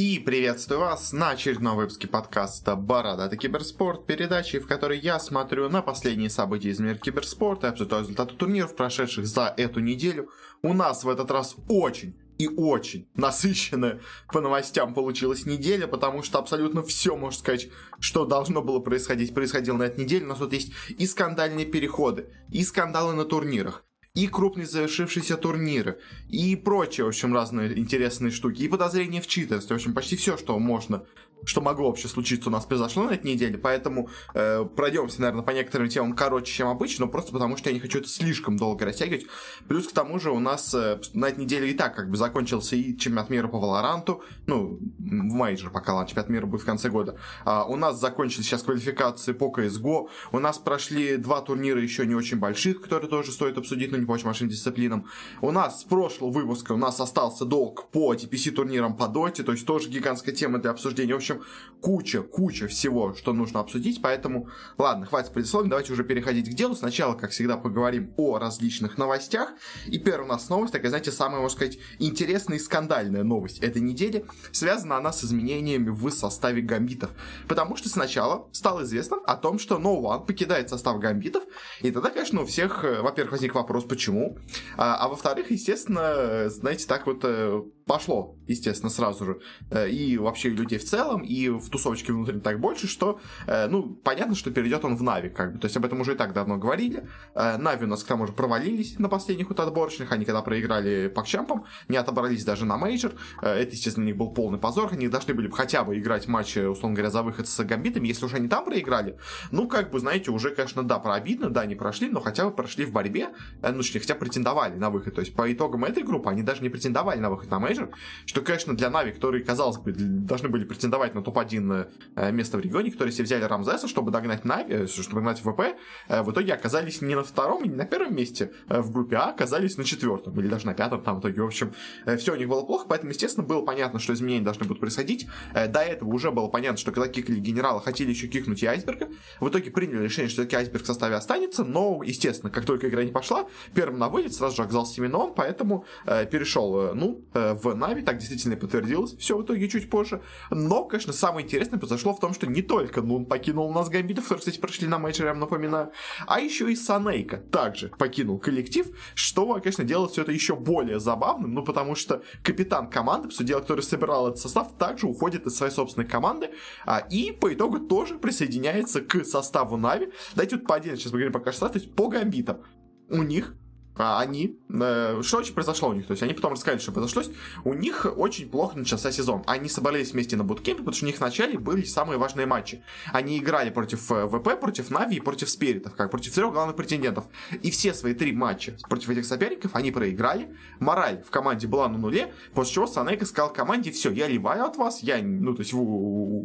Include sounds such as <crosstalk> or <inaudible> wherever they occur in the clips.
И приветствую вас на очередном выпуске подкаста «Бородатый киберспорт», передачи, в которой я смотрю на последние события из мира киберспорта и обсуждаю результаты турниров, прошедших за эту неделю. У нас в этот раз очень и очень насыщенная по новостям получилась неделя, потому что абсолютно все, можно сказать, что должно было происходить, происходило на этой неделе. У нас тут есть и скандальные переходы, и скандалы на турнирах, и крупные завершившиеся турниры, и прочие, в общем, разные интересные штуки, и подозрения в читерстве, в общем, почти все, что можно что могло вообще случиться у нас произошло на этой неделе, поэтому э, пройдемся, наверное, по некоторым темам короче, чем обычно, но просто потому что я не хочу это слишком долго растягивать. Плюс к тому же у нас э, на этой неделе и так как бы закончился и чемпионат мира по Валоранту, ну, в мейджор пока ладно, чемпионат мира будет в конце года. А, у нас закончились сейчас квалификации по CSGO, у нас прошли два турнира еще не очень больших, которые тоже стоит обсудить, но не по очень большим дисциплинам. У нас с прошлого выпуска у нас остался долг по TPC турнирам по доте, то есть тоже гигантская тема для обсуждения. В общем, общем, куча, куча всего, что нужно обсудить, поэтому, ладно, хватит предисловий, давайте уже переходить к делу. Сначала, как всегда, поговорим о различных новостях. И первая у нас новость, такая, знаете, самая, можно сказать, интересная и скандальная новость этой недели. Связана она с изменениями в составе гамбитов. Потому что сначала стало известно о том, что No One покидает состав гамбитов, и тогда, конечно, у всех, э, во-первых, возник вопрос, почему, а, а во-вторых, естественно, знаете, так вот э, пошло, естественно, сразу же, э, и вообще людей в целом, и в тусовочке внутри так больше, что, э, ну, понятно, что перейдет он в NaVi, как бы. То есть об этом уже и так давно говорили. Э, NaVi у нас к тому же провалились на последних вот отборочных. Они когда проиграли PuckChamp ам, не отобрались даже на мейджор. Это, естественно, для них был полный позор. Они должны были бы хотя бы играть матчи, условно говоря, за выход с гамбитами. Если уже они там проиграли, ну, как бы, знаете, уже, конечно, да, прообидно, да, не прошли, но хотя бы прошли в борьбе, ну, точнее, хотя претендовали на выход. То есть по итогам этой группы они даже не претендовали на выход на мейджор, что, конечно, для NaVi, которые, казалось бы, должны были претендовать на топ-1 э, место в регионе, которые все взяли Рамзеса, чтобы догнать NaVi, э, чтобы догнать ВП, э, в итоге оказались не на втором не на первом месте в группе А, оказались на четвертом или даже на пятом там в итоге. В общем, все у них было плохо, поэтому, естественно, было понятно, что изменения должны будут происходить. До этого уже было понятно, что когда кикали генерала, хотели еще кикнуть и Айсберга. В итоге приняли решение, что таки Айсберг в составе останется, но, естественно, как только игра не пошла, первым на вылет сразу же оказался именно он, поэтому перешел, ну, в Нави, так действительно и подтвердилось, все в итоге чуть позже. Но, конечно, самое интересное произошло в том, что не только Нун покинул нас Гамбитов, которые, кстати, прошли на матче, я напоминаю, а еще и Санейка также покинул коллектив, что, конечно, делает все это еще более забавным, ну, потому что капитан команды, по сути дела, который собирал этот состав, также уходит из своей собственной команды, а, и по итогу тоже присоединяется к составу Нави. Давайте вот по отдельно сейчас поговорим пока что, то есть по Гамбитам. У них а они, э, что очень произошло у них, то есть они потом рассказали, что произошло, у них очень плохо начался сезон. Они собрались вместе на буткемпе, потому что у них в начале были самые важные матчи. Они играли против э, ВП, против Нави и против Спиритов, как против трех главных претендентов. И все свои три матча против этих соперников они проиграли. Мораль в команде была на нуле, после чего Санейка сказал команде, все, я ливаю от вас, я, ну, то есть,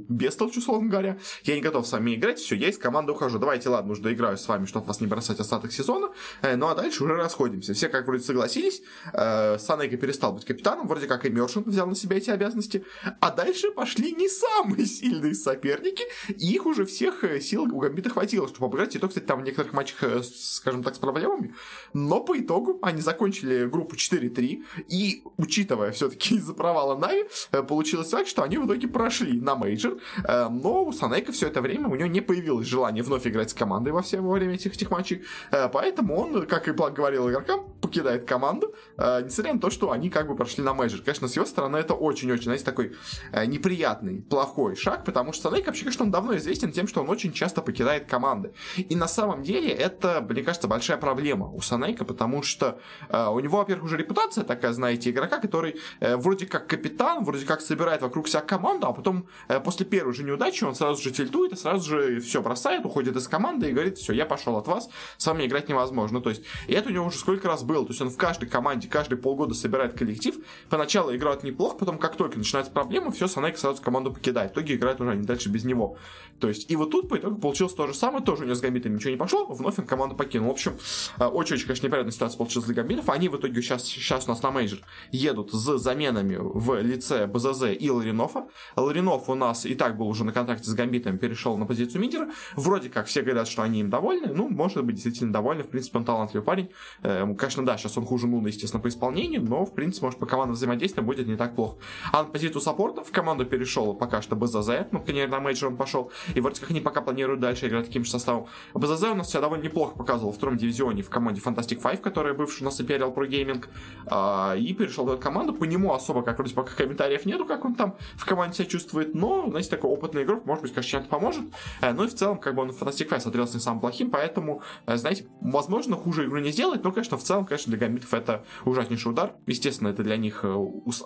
бестолчь, условно говоря, я не готов с вами играть, все, я из команды ухожу. Давайте, ладно, уже доиграю с вами, чтобы вас не бросать остаток сезона, э, ну а дальше уже расход расходимся. Все как вроде согласились, э, Санейка перестал быть капитаном, вроде как и Мершин взял на себя эти обязанности, а дальше пошли не самые <laughs> сильные соперники, и их уже всех э, сил у Гамбита хватило, чтобы обыграть, и то, кстати, там в некоторых матчах, э, скажем так, с проблемами, но по итогу они закончили группу 4-3, и, учитывая все-таки <laughs> из-за провала Нави, э, получилось так, что они в итоге прошли на мейджор, но у Санейка все это время у него не появилось желания вновь играть с командой во все во время этих, этих матчей, поэтому он, как и говорил игрокам, покидает команду, э, несмотря на то, что они как бы прошли на мейджор. Конечно, с его стороны это очень-очень, знаете, такой э, неприятный, плохой шаг, потому что Санейк вообще, конечно, он давно известен тем, что он очень часто покидает команды. И на самом деле это, мне кажется, большая проблема у Санейка, потому что э, у него, во-первых, уже репутация такая, знаете, игрока, который э, вроде как капитан, вроде как собирает вокруг себя команду, а потом э, после первой же неудачи он сразу же тильтует и сразу же все бросает, уходит из команды и говорит, все, я пошел от вас, с вами играть невозможно. То есть, и это у него уже сколько раз было. То есть он в каждой команде каждые полгода собирает коллектив. Поначалу играют неплохо, потом как только начинаются проблемы, все, Санайк сразу команду покидает. В итоге играют уже они дальше без него. То есть, и вот тут по итогу получилось то же самое, тоже у него с Гамбитом ничего не пошло, вновь он команду покинул. В общем, э, очень-очень, конечно, неприятная ситуация получилась для Гамбитов. Они в итоге сейчас, сейчас у нас на мейджор едут с заменами в лице БЗЗ и Ларинова. Ларинов у нас и так был уже на контракте с Гамбитом, перешел на позицию мидера. Вроде как все говорят, что они им довольны. Ну, может быть, действительно довольны. В принципе, он талантливый парень. Эм, конечно, да, сейчас он хуже Нуна, естественно, по исполнению, но, в принципе, может, по командам взаимодействия будет не так плохо. А на позицию саппорта в команду перешел пока что БЗЗ, ну, конечно, на мейджор он пошел, и вроде как они пока планируют дальше играть таким же составом. БЗЗ у нас себя довольно неплохо показывал в втором дивизионе в команде Fantastic Five, которая бывшая у нас Imperial Pro Gaming, а, и перешел в эту команду. По нему особо, как вроде пока комментариев нету, как он там в команде себя чувствует, но, знаете, такой опытный игрок, может быть, конечно, чем-то поможет. Э, ну и в целом, как бы он в Fantastic Five смотрелся не самым плохим, поэтому, э, знаете, возможно, хуже игру не сделать, но, конечно, в целом, конечно, для гамбитов это ужаснейший удар. Естественно, это для них э,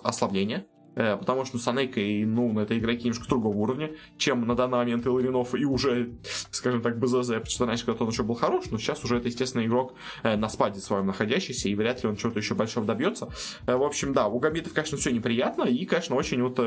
ослабление, потому что Санейка и ну, это игроки немножко другого уровня, чем на данный момент Иларинов и уже, скажем так, БЗЗ, потому что раньше когда-то он еще был хорош, но сейчас уже это, естественно, игрок э, на спаде своем находящийся, и вряд ли он чего-то еще большого добьется. Э, в общем, да, у Гамбитов, конечно, все неприятно, и, конечно, очень вот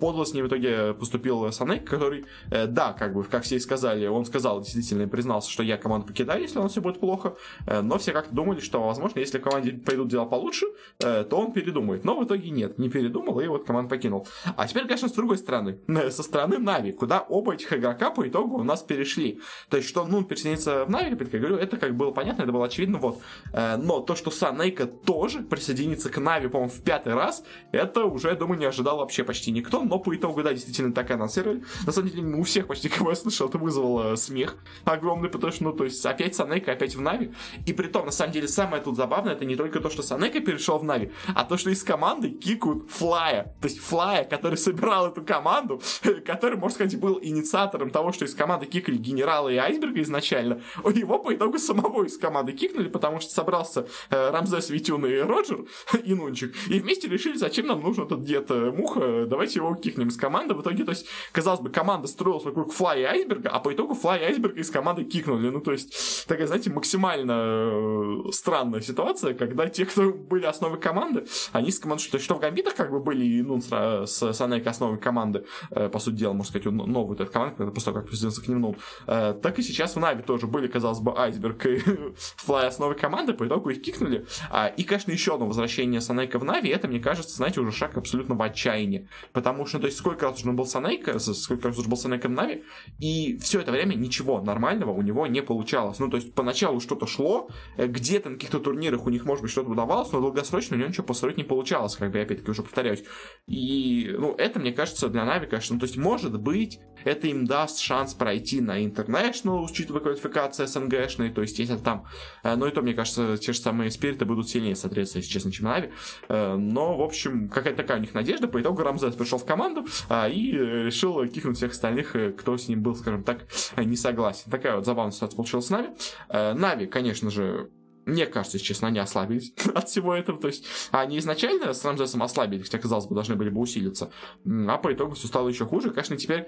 подло с ним в итоге поступил Санейк, который, да, как бы, как все и сказали, он сказал, действительно, и признался, что я команду покидаю, если у нас все будет плохо, но все как-то думали, что, возможно, если в команде пойдут дела получше, то он передумает. Но в итоге нет, не передумал, и вот команду покинул. А теперь, конечно, с другой стороны, со стороны Нави, куда оба этих игрока по итогу у нас перешли. То есть, что Нун присоединится в Нави, я говорю, это как было понятно, это было очевидно, вот. Э, но то, что Санейка тоже присоединится к Нави, по-моему, в пятый раз, это уже, я думаю, не ожидал вообще почти никто, но по итогу, да, действительно так и анонсировали. На самом деле, у всех почти, <laughs> кого я слышал, это вызвало смех огромный, потому что, ну, то есть, опять Санейка, опять в Нави. И при том, на самом деле, самое тут забавное, это не только то, что Санейка перешел в Нави, а то, что из команды кикают Флая. То есть Флая, который собирал эту команду, <laughs> который, можно сказать, был инициатором того, что из команды кикали генерала и айсберга изначально, <laughs> у него по итогу самого из команды кикнули, потому что собрался э, Рамзес, Витюн и Роджер, <laughs> и Нунчик, и вместе решили, зачем нам нужен этот дед э, Муха, давайте его кикнем из команды. В итоге, то есть, казалось бы, команда строилась вокруг Флая и айсберга, а по итогу Флая и айсберга из команды кикнули. Ну, то есть, такая, знаете, максимально э, странная ситуация, когда те, кто были основой команды, они с командой, что, что в гамбитах как бы были, ну, с Санейк основой команды, э, по сути дела, можно сказать, новую эту команду, после того, как президент к нему так и сейчас в Нави тоже были, казалось бы, Айсберг и <laughs> Флай основой команды, по итогу их кикнули. А, и, конечно, еще одно возвращение Санейка в Нави, это, мне кажется, знаете, уже шаг абсолютно в отчаянии. Потому что, то есть, сколько раз уже был Санейка, сколько раз уже был Санейка в Нави, и все это время ничего нормального у него не получалось. Ну, то есть, поначалу что-то шло, э, где-то на каких-то турнирах у них, может быть, что-то удавалось, но долгосрочно у него ничего построить не получалось, как бы я опять-таки уже повторяюсь. И, ну, это, мне кажется, для Нави, конечно, то есть, может быть, это им даст шанс пройти на International, учитывая квалификация СНГшной, то есть, если там, э, ну, и то, мне кажется, те же самые спириты будут сильнее, соответственно, если честно, чем Нави. Э, но, в общем, какая-то такая у них надежда. По итогу Рамзес пришел в команду а, и решил кикнуть всех остальных, э, кто с ним был, скажем так, не согласен. Такая вот забавная ситуация получилась с Нави. Нави, конечно же, мне кажется, честно, они ослабились <laughs> от всего этого. То есть они изначально с Рамзесом ослабились, хотя, казалось бы, должны были бы усилиться. А по итогу все стало еще хуже. Конечно, теперь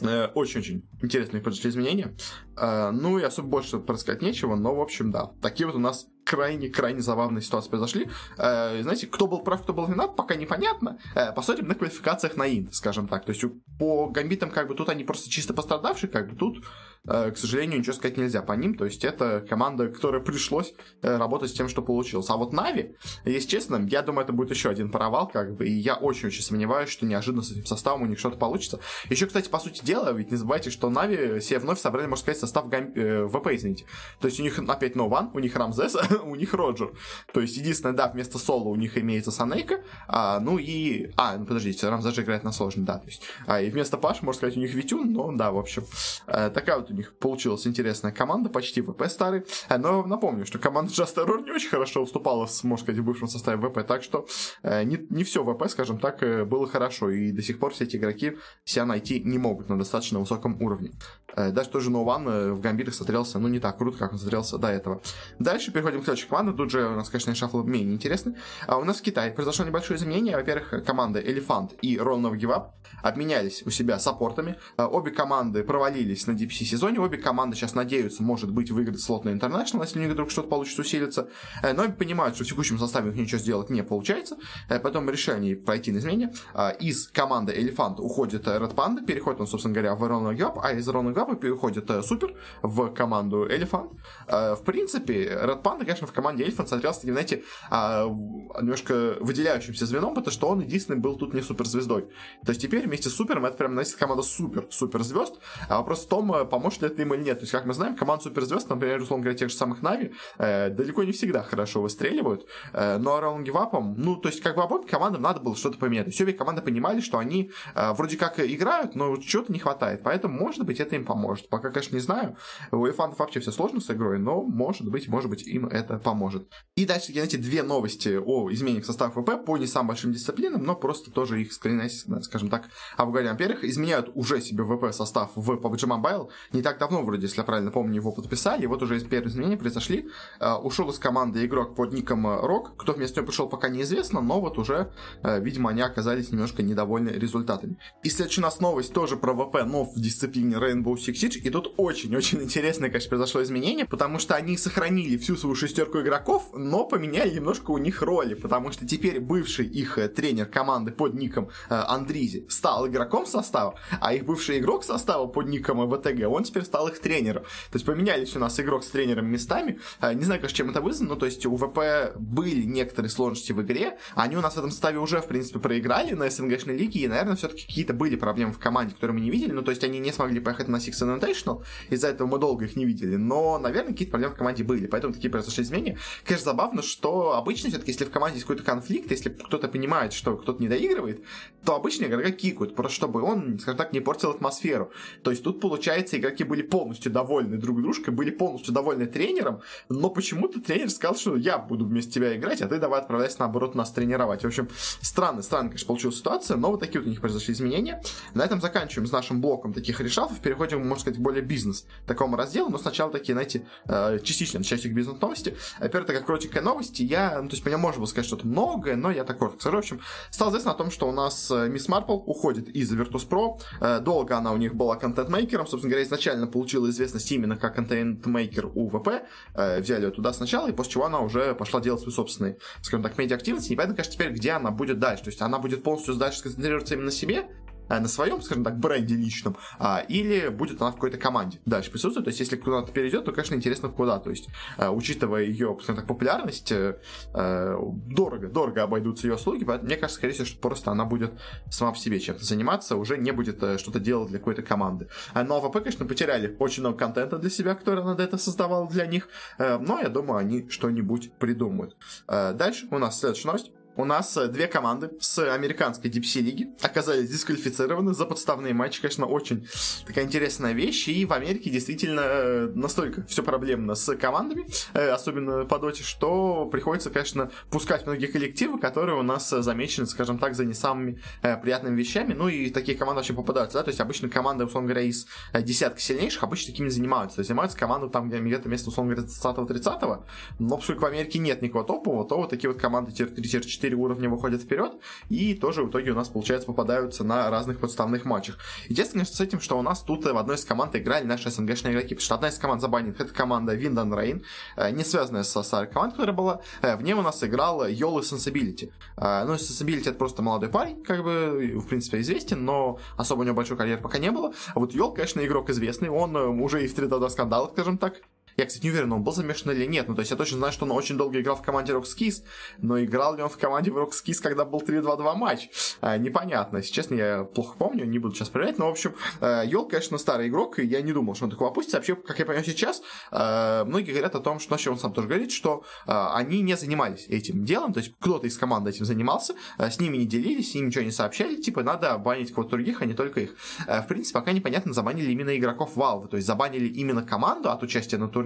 э, очень-очень интересные произошли изменения. Э, ну и особо больше рассказать нечего, но, в общем, да. Такие вот у нас крайне-крайне забавные ситуации произошли. Э, знаете, кто был прав, кто был виноват, пока непонятно. Посмотрим на квалификациях на Инт, скажем так. То есть по гамбитам, как бы, тут они просто чисто пострадавшие, как бы, тут, к сожалению, ничего сказать нельзя по ним. То есть это команда, которой пришлось э, работать с тем, что получилось. А вот Нави, если честно, я думаю, это будет еще один провал, как бы, и я очень-очень сомневаюсь, что неожиданно с этим составом у них что-то получится. Еще, кстати, по сути дела, ведь не забывайте, что Нави все вновь собрали, можно сказать, состав гам... э, ВП, извините. То есть у них опять Нован, у них Рамзес, <laughs> у них Роджер. То есть, единственное, да, вместо соло у них имеется Санейка, а, ну и... А, ну подождите, Рамза же играет на сложный, да, то есть... А, и вместо Паш, можно сказать, у них Витюн, но да, в общем, а, такая вот них получилась интересная команда, почти ВП старый. А, но напомню, что команда Error не очень хорошо уступала, можно сказать, в бывшем составе ВП, так что а, не, не все ВП, скажем так, э, было хорошо, и до сих пор все эти игроки себя найти не могут на достаточно высоком уровне. Даже тоже One в гамбитах смотрелся, ну, не так круто, как он смотрелся до этого. Дальше переходим к следующей команде, тут же у нас, конечно, шафл менее интересный. А у нас в Китае произошло небольшое изменение. Во-первых, команды Elephant и Roll No Give Up обменялись у себя саппортами. А, обе команды провалились на DPC сезоне. Обе команды сейчас надеются, может быть, выиграть слот на International, если у них вдруг что-то получится усилиться. Э, но понимают, что в текущем составе у них ничего сделать не получается. Э, потом решили пройти на измене. А, из команды Elephant уходит Red Panda, переходит он, собственно говоря, в Roll No Give Up, а из Roll No Give Up переходит Супер в команду Elephant. Э, в принципе, Red Panda, конечно, в команде Elephant смотрелся, знаете, немножко выделяющимся звеном, потому что он единственный был тут не суперзвездой. То есть теперь турнире вместе с Супером, это прям, знаете, команда супер-супер звезд. А вопрос в том, поможет ли это им или нет. То есть, как мы знаем, команда суперзвезд, например, условно говоря, тех же самых Нави, э, далеко не всегда хорошо выстреливают. Э, но раунгивапом, ну, то есть, как бы обоим командам надо было что-то поменять. Все обе команды понимали, что они э, вроде как играют, но чего-то не хватает. Поэтому, может быть, это им поможет. Пока, конечно, не знаю. У Элефантов вообще все сложно с игрой, но, может быть, может быть, им это поможет. И дальше, знаете, две новости о изменениях состава ВП по не самым большим дисциплинам, но просто тоже их, скажем так, обговорим. Во-первых, изменяют уже себе ВП состав в PUBG Mobile. Не так давно, вроде, если я правильно помню, его подписали. Вот уже первые изменения произошли. Uh, ушел из команды игрок под ником Рок. Кто вместо него пришел, пока неизвестно, но вот уже, uh, видимо, они оказались немножко недовольны результатами. И следующая у нас новость тоже про ВП, но в дисциплине Rainbow Six Siege. И тут очень-очень <laughs> интересное, конечно, произошло изменение, потому что они сохранили всю свою шестерку игроков, но поменяли немножко у них роли, потому что теперь бывший их э, тренер команды под ником э, Андризи стал игроком состава, а их бывший игрок состава под ником ВТГ, он теперь стал их тренером. То есть поменялись у нас игрок с тренером местами. Э, не знаю, конечно, чем это вызвано, но то есть у ВП были некоторые сложности в игре, они у нас в этом составе уже, в принципе, проиграли на СНГшной лиге, и, наверное, все-таки какие-то были проблемы в команде, которые мы не видели, ну, то есть они не смогли поехать на Six Invitational, из-за этого мы долго их не видели, но, наверное, какие-то проблемы в команде были, поэтому такие произошли изменения. Конечно, забавно, что обычно все-таки, если в команде есть какой-то конфликт, если кто-то понимает, что кто-то не доигрывает, то обычно игрока кикают, просто чтобы он, скажем так, не портил атмосферу. То есть тут, получается, игроки были полностью довольны друг дружкой, были полностью довольны тренером, но почему-то тренер сказал, что я буду вместо тебя играть, а ты давай отправляйся, наоборот, нас тренировать. В общем, странно, странно, конечно, получилась ситуация, но вот такие вот у них произошли изменения. На этом заканчиваем с нашим блоком таких решафов, переходим, можно сказать, более бизнес такому разделу, но сначала такие, знаете, э, частично часть бизнес-новости. Первое, как коротенькая новость, я, ну, то есть, меня можно было сказать что-то многое, но я так коротко скажу. В общем, стало известно о том, что у нас э, Мисс Марпл уходит из Virtus.pro. Э, долго она у них была контент-мейкером. Собственно говоря, изначально получила известность именно как контент-мейкер у ВП. Взяли ее туда сначала, и после чего она уже пошла делать свои собственные, скажем так, медиа-активности. Непонятно, конечно, теперь, где она будет дальше. То есть она будет полностью дальше сконцентрироваться именно на себе, Э, на своем, скажем так, бренде личном, а, или будет она в какой-то команде дальше присутствовать. То есть, если куда-то перейдет, то, конечно, интересно куда. То есть, а, учитывая ее, скажем так, популярность, а, дорого, дорого обойдутся ее услуги, поэтому мне кажется, скорее всего, что просто она будет сама по себе чем-то заниматься, уже не будет что-то делать для какой-то команды. Но а ВП, конечно, потеряли очень много контента для себя, который она до этого создавала для них, но я думаю, они что-нибудь придумают. Дальше у нас следующая новость у нас э, две команды с американской DPC лиги оказались дисквалифицированы за подставные матчи. Конечно, очень такая интересная вещь. И в Америке действительно э, настолько все проблемно с командами, э, особенно по доте, что приходится, конечно, пускать многие коллективы, которые у нас замечены, скажем так, за не самыми приятными вещами. Ну и такие команды вообще попадаются, да, то есть обычно команды, условно говоря, из десятка сильнейших обычно такими занимаются. То есть занимаются команды там, где-то место, условно говоря, 20-30, но поскольку в Америке нет никакого топового, то вот такие вот команды тир 3 тир 4 4 уровня выходят вперед, и тоже в итоге у нас, получается, попадаются на разных подставных матчах. Единственное, что с этим, что у нас тут в одной из команд играли наши СНГшные игроки, потому что одна из команд забанит, это команда and Rain, э, не связанная со старой командой, которая была, э, в ней у нас играл Йолы Sensibility. Э, ну, Sensibility это просто молодой парень, как бы, в принципе, известен, но особо у него большой карьер пока не было. А вот Йол, конечно, игрок известный, он уже и в 3 скандалах, скажем так, я, кстати, не уверен, он был замешан или нет. Ну, то есть я точно знаю, что он очень долго играл в команде Rockskis, но играл ли он в команде Rockskis, когда был 3-2-2 матч? А, непонятно. Если честно, я плохо помню, не буду сейчас проверять. Но, в общем, э, Йол, конечно, старый игрок, и я не думал, что он такого опустится. Вообще, как я понимаю сейчас, э, многие говорят о том, что, вообще он сам тоже говорит, что э, они не занимались этим делом, то есть кто-то из команды этим занимался, с ними не делились, ними ничего не сообщали, типа, надо банить кого-то других, а не только их. В принципе, пока непонятно, забанили именно игроков Valve, то есть забанили именно команду от участия на турнире,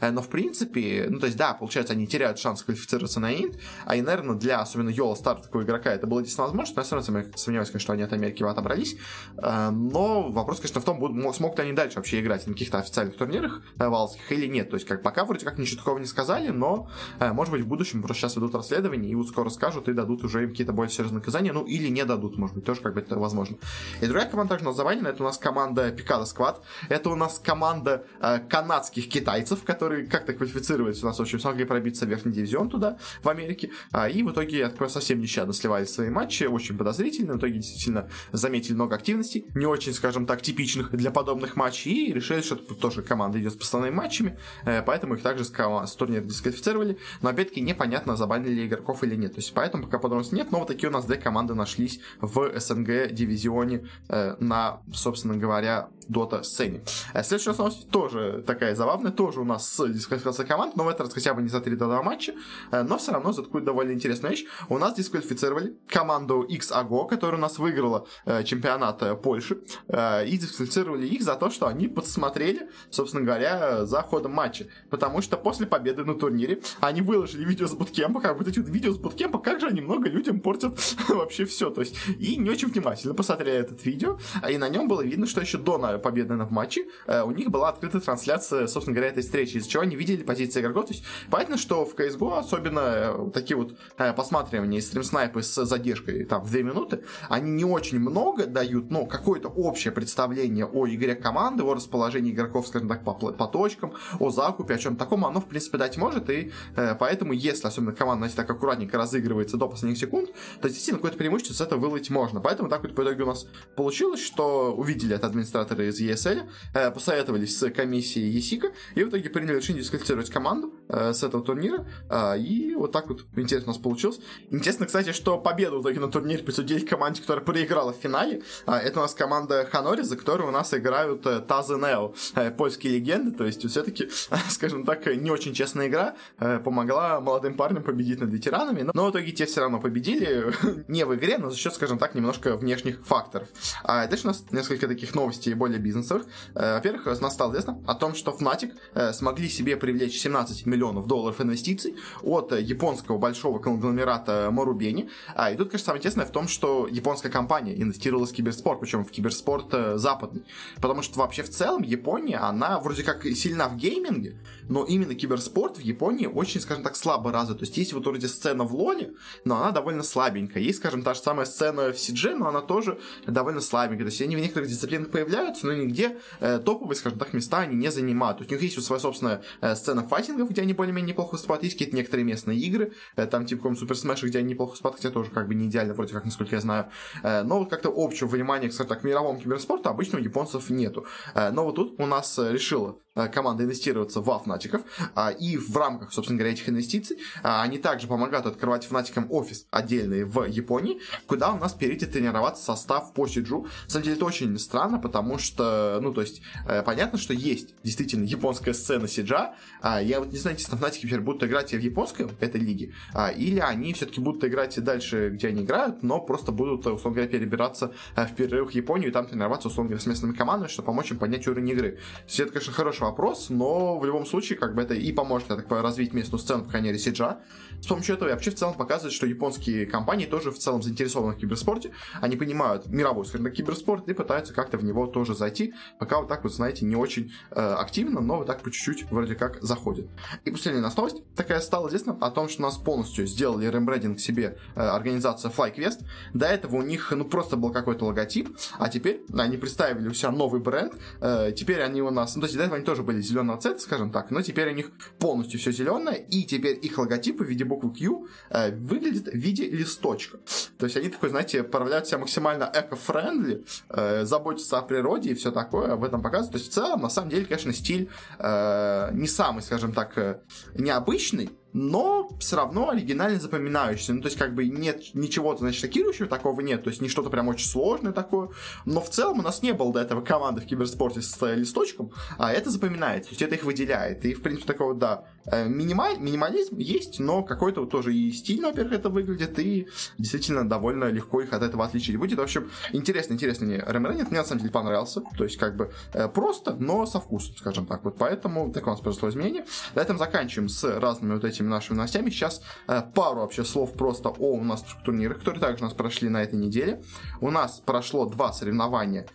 Э, но в принципе, ну то есть да, получается, они теряют шанс квалифицироваться на Инт, а и, наверное, для особенно Йола старта такого игрока это было действительно возможно, но я равно сомневаюсь, конечно, что они от Америки отобрались. Э, но вопрос, конечно, в том, смогут ли они дальше вообще играть на каких-то официальных турнирах э, валских или нет. То есть, как пока вроде как ничего такого не сказали, но, может быть, в будущем просто сейчас ведут расследование и вот скоро скажут и дадут уже им какие-то более серьезные наказания, ну или не дадут, может быть, тоже как бы это возможно. И другая команда также завалена, это у нас команда Пикада Сквад, это у нас команда канадских китайцев, китайцев, которые как-то квалифицировались у нас очень смогли пробиться в верхний дивизион туда, в Америке, а, и в итоге, совсем нещадно сливали свои матчи, очень подозрительно, в итоге действительно заметили много активностей, не очень, скажем так, типичных для подобных матчей, и решили, что тоже команда идет с постоянными матчами, э, поэтому их также с, с турнира дисквалифицировали, но опять-таки непонятно, забанили игроков или нет, то есть поэтому пока подробностей нет, но вот такие у нас две команды нашлись в СНГ дивизионе э, на, собственно говоря, дота сцене. Э, следующая новость тоже такая забавная, тоже у нас с дисквалификацией команд, но в этот раз хотя бы не за 3 до 2 матча, э, но все равно за такую довольно интересную вещь. У нас дисквалифицировали команду XAGO, которая у нас выиграла э, чемпионат Польши, и дисквалифицировали их за то, что они подсмотрели, собственно говоря, за ходом матча. Потому что после победы на турнире они выложили видео с буткемпа, как бы эти вот видео с буткемпа, как же они много людям портят <laughs> вообще все. То есть, и не очень внимательно посмотрели этот видео, и на нем было видно, что еще до победы в матче у них была открыта трансляция, собственно говоря, этой встречи, из-за чего они видели позиции игроков. То есть, понятно, что в CSGO особенно э, такие вот э, посматривания и стрим-снайпы с задержкой там в 2 минуты, они не очень много дают, но какое-то общее представление о игре команды, о расположении игроков, скажем так, по, по точкам, о закупе, о чем таком, оно, в принципе, дать может, и э, поэтому, если особенно команда, знаете, так аккуратненько разыгрывается до последних секунд, то действительно какое-то преимущество с этого вылыть можно. Поэтому так вот по итоге у нас получилось, что увидели это администраторы из ESL, э, посоветовались с комиссией ЕСИКа, и в итоге приняли решение дисквалифицировать команду э, с этого турнира, э, и вот так вот интересно у нас получилось. Интересно, кстати, что победу в итоге на турнире присудили команде, которая проиграла в финале. Э, это у нас команда Ханори, за которую у нас играют э, Тазы Нео, э, польские легенды, то есть все-таки, <laughs> скажем так, не очень честная игра э, помогла молодым парням победить над ветеранами, но, но в итоге те все равно победили, <laughs> не в игре, но за счет, скажем так, немножко внешних факторов. А дальше у нас несколько таких новостей более бизнесовых. Э, во-первых, нас стало известно о том, что Fnatic э, смогли себе привлечь 17 миллионов долларов инвестиций от японского большого конгломерата Марубени. А, и тут, конечно, самое интересное в том, что японская компания инвестировала в киберспорт, причем в киберспорт э, западный. Потому что вообще в целом Япония, она вроде как сильна в гейминге, но именно киберспорт в Японии очень, скажем так, слабо развит. То есть есть вот вроде сцена в Лоле, но она довольно слабенькая. Есть, скажем, та же самая сцена в CS:GO, но она тоже довольно слабенькая. То есть они в некоторых дисциплинах появляются, но нигде э, топовые, скажем так, места они не занимают. То есть у них есть вот своя собственная э, сцена файтингов, где они более-менее неплохо выступают. Есть какие-то некоторые местные игры, э, там типа каком Super Smash, где они неплохо выступают, хотя тоже как бы не идеально, вроде как, насколько я знаю. Э, но вот как-то общего внимания, скажем так, к мировому киберспорту обычно у японцев нету. Но вот тут у нас решила команда инвестироваться в Фнатиков, а, и в рамках, собственно говоря, этих инвестиций а, они также помогают открывать Фнатикам офис отдельный в Японии, куда у нас перейти тренироваться состав по Сиджу. На самом деле это очень странно, потому что, ну, то есть, э, понятно, что есть действительно японская сцена Сиджа, а, я вот не знаю, если Фнатики теперь будут играть в японской этой лиге, или они все-таки будут играть дальше, где они играют, но просто будут, условно говоря, перебираться э, в перерыв в Японию и там тренироваться, условно говоря, с местными командами, чтобы помочь им поднять уровень игры. То есть это, конечно, хороший вопрос, но в любом случае, как бы это и поможет, я так развить местную сцену, по крайней мере, Сиджа. С помощью этого вообще в целом показывает, что японские компании тоже в целом заинтересованы в киберспорте. Они понимают мировой, скажем так, киберспорт и пытаются как-то в него тоже зайти. Пока вот так вот, знаете, не очень э, активно, но вот так по чуть-чуть вроде как заходит. И последняя у новость такая стала известна о том, что у нас полностью сделали рембрендинг себе э, организация FlyQuest. До этого у них, ну, просто был какой-то логотип, а теперь они представили у себя новый бренд. Э, теперь они у нас, ну, то есть до этого они тоже были зеленого цвета, скажем так, но теперь у них полностью все зеленое, и теперь их логотип в виде буквы Q э, выглядит в виде листочка. То есть они такой, знаете, проявляют себя максимально эко-френдли, э, заботятся о природе и все такое, в этом показывают. То есть в целом, на самом деле, конечно, стиль э, не самый, скажем так, необычный, но все равно оригинально запоминающийся. Ну, то есть, как бы нет ничего, значит, шокирующего такого нет, то есть не что-то прям очень сложное такое, но в целом у нас не было до этого команды в киберспорте с листочком, а это запоминается, то есть это их выделяет. И, в принципе, такого, да, э, минималь, минимализм есть, но какой-то вот тоже и стильно, во-первых, это выглядит, и действительно довольно легко их от этого отличить будет. В общем, интересный, интересный рембрандинг, мне на самом деле понравился, то есть как бы э, просто, но со вкусом, скажем так. Вот поэтому так у нас произошло изменение. На этом заканчиваем с разными вот этими этими нашими новостями. Сейчас э, пару вообще слов просто о у нас турнирах, которые также у нас прошли на этой неделе. У нас прошло два соревнования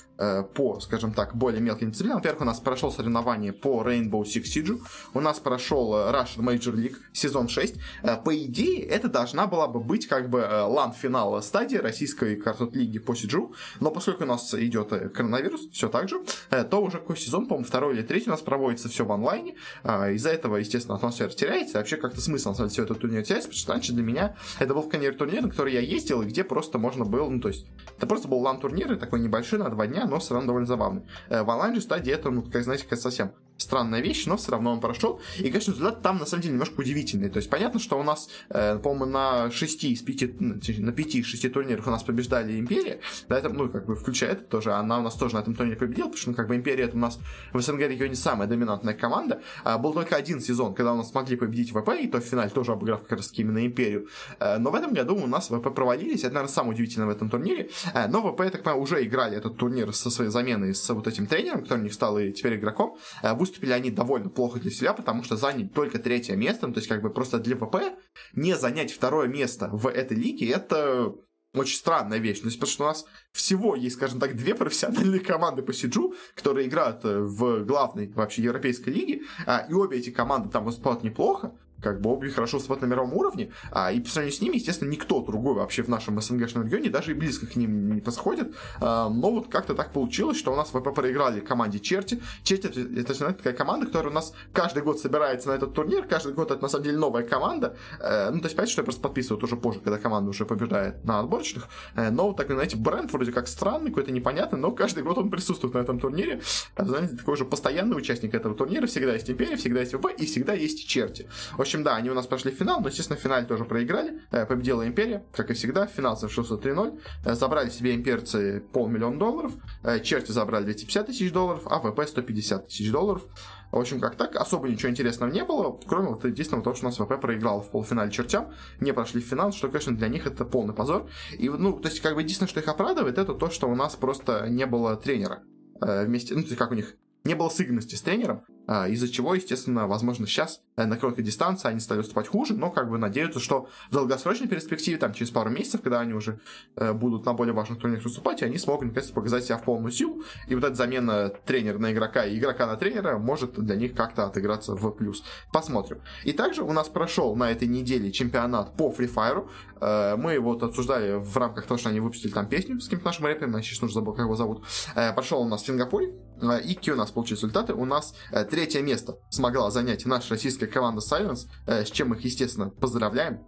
по, скажем так, более мелким дисциплинам. Во-первых, у нас прошел соревнование по Rainbow Six Siege, у нас прошел э, Russian Major League сезон 6. Э, по идее, это должна была бы быть как бы лан-финал стадии российской картот лиги по Сиджу, но поскольку у нас идет коронавирус, все так же, то уже какой сезон, по-моему, второй или третий у нас проводится все в онлайне. Из-за этого, естественно, атмосфера теряется, вообще как-то смысл, на все это турнир теряется, потому что раньше для меня это был, конечно, турнир, на который я ездил, и где просто можно было, ну, то есть, это просто был лан-турнир, такой небольшой, на два дня, но все равно довольно забавный. Э, в онлайн же стадии это, ну, как знаете, как совсем странная вещь, но все равно он прошел. И, конечно, результат там на самом деле немножко удивительный. То есть понятно, что у нас, э, по-моему, на 6 из 5, на 5-6 турнирах у нас побеждали Империя. Да, это, ну, как бы включая это тоже, она у нас тоже на этом турнире победила, потому что, ну, как бы Империя это у нас в СНГ регионе самая доминантная команда. А, был только один сезон, когда у нас смогли победить ВП, и то в финале тоже обыграв как раз именно Империю. Э, но в этом году у нас ВП провалились, это, наверное, самое удивительное в этом турнире. Э, но ВП, я так понимаю, уже играли этот турнир со своей заменой с вот этим тренером, который у них стал и теперь игроком. Э, выступили они довольно плохо для себя, потому что заняли только третье место, ну, то есть как бы просто для ВП не занять второе место в этой лиге, это очень странная вещь. Есть, потому что у нас всего есть, скажем так, две профессиональные команды по Сиджу, которые играют э, в главной вообще европейской лиге, а, и обе эти команды там выступают неплохо, как бы обе хорошо выступают на мировом уровне, а, и по сравнению с ними, естественно, никто другой вообще в нашем СНГшном регионе даже и близко к ним не подходит. А, но вот как-то так получилось, что у нас ВП проиграли команде Черти. Черти это, это такая команда, которая у нас каждый год собирается на этот турнир, каждый год это на самом деле новая команда. Э, ну, то есть, понимаете, что я просто подписываю уже позже, когда команда уже побеждает на отборочных. Э, но вот так, знаете, бренд вроде как странный, какой-то непонятный, но каждый год он присутствует на этом турнире. Знаете, такой же постоянный участник этого турнира. Всегда есть Империя, всегда есть ВП и всегда есть Черти. Общем, да, они у нас прошли в финал, но, естественно, в финале тоже проиграли. Э, победила Империя, как и всегда. Финал совершился 3-0. Э, забрали себе имперцы полмиллиона долларов. Э, черти забрали 250 тысяч долларов, а ВП 150 тысяч долларов. В общем, как так, особо ничего интересного не было, кроме вот единственного того, что у нас ВП проиграл в полуфинале чертям, не прошли в финал, что, конечно, для них это полный позор. И, ну, то есть, как бы единственное, что их оправдывает, это то, что у нас просто не было тренера вместе, ну, то есть, как у них не было сыгранности с тренером, а, из-за чего, естественно, возможно, сейчас э, на короткой дистанции они стали выступать хуже, но как бы надеются, что в долгосрочной перспективе, там, через пару месяцев, когда они уже э, будут на более важных турнирах выступать, они смогут, наконец-то, показать себя в полную силу, и вот эта замена тренера на игрока и игрока на тренера может для них как-то отыграться в плюс. Посмотрим. И также у нас прошел на этой неделе чемпионат по Free Fire. Э, мы вот обсуждали в рамках того, что они выпустили там песню с каким-то нашим рэпером, сейчас уже забыл, как его зовут. Прошел у нас в Сингапуре, и какие у нас получились результаты? У нас третье место смогла занять наша российская команда Silence, э, с чем их, естественно, поздравляем.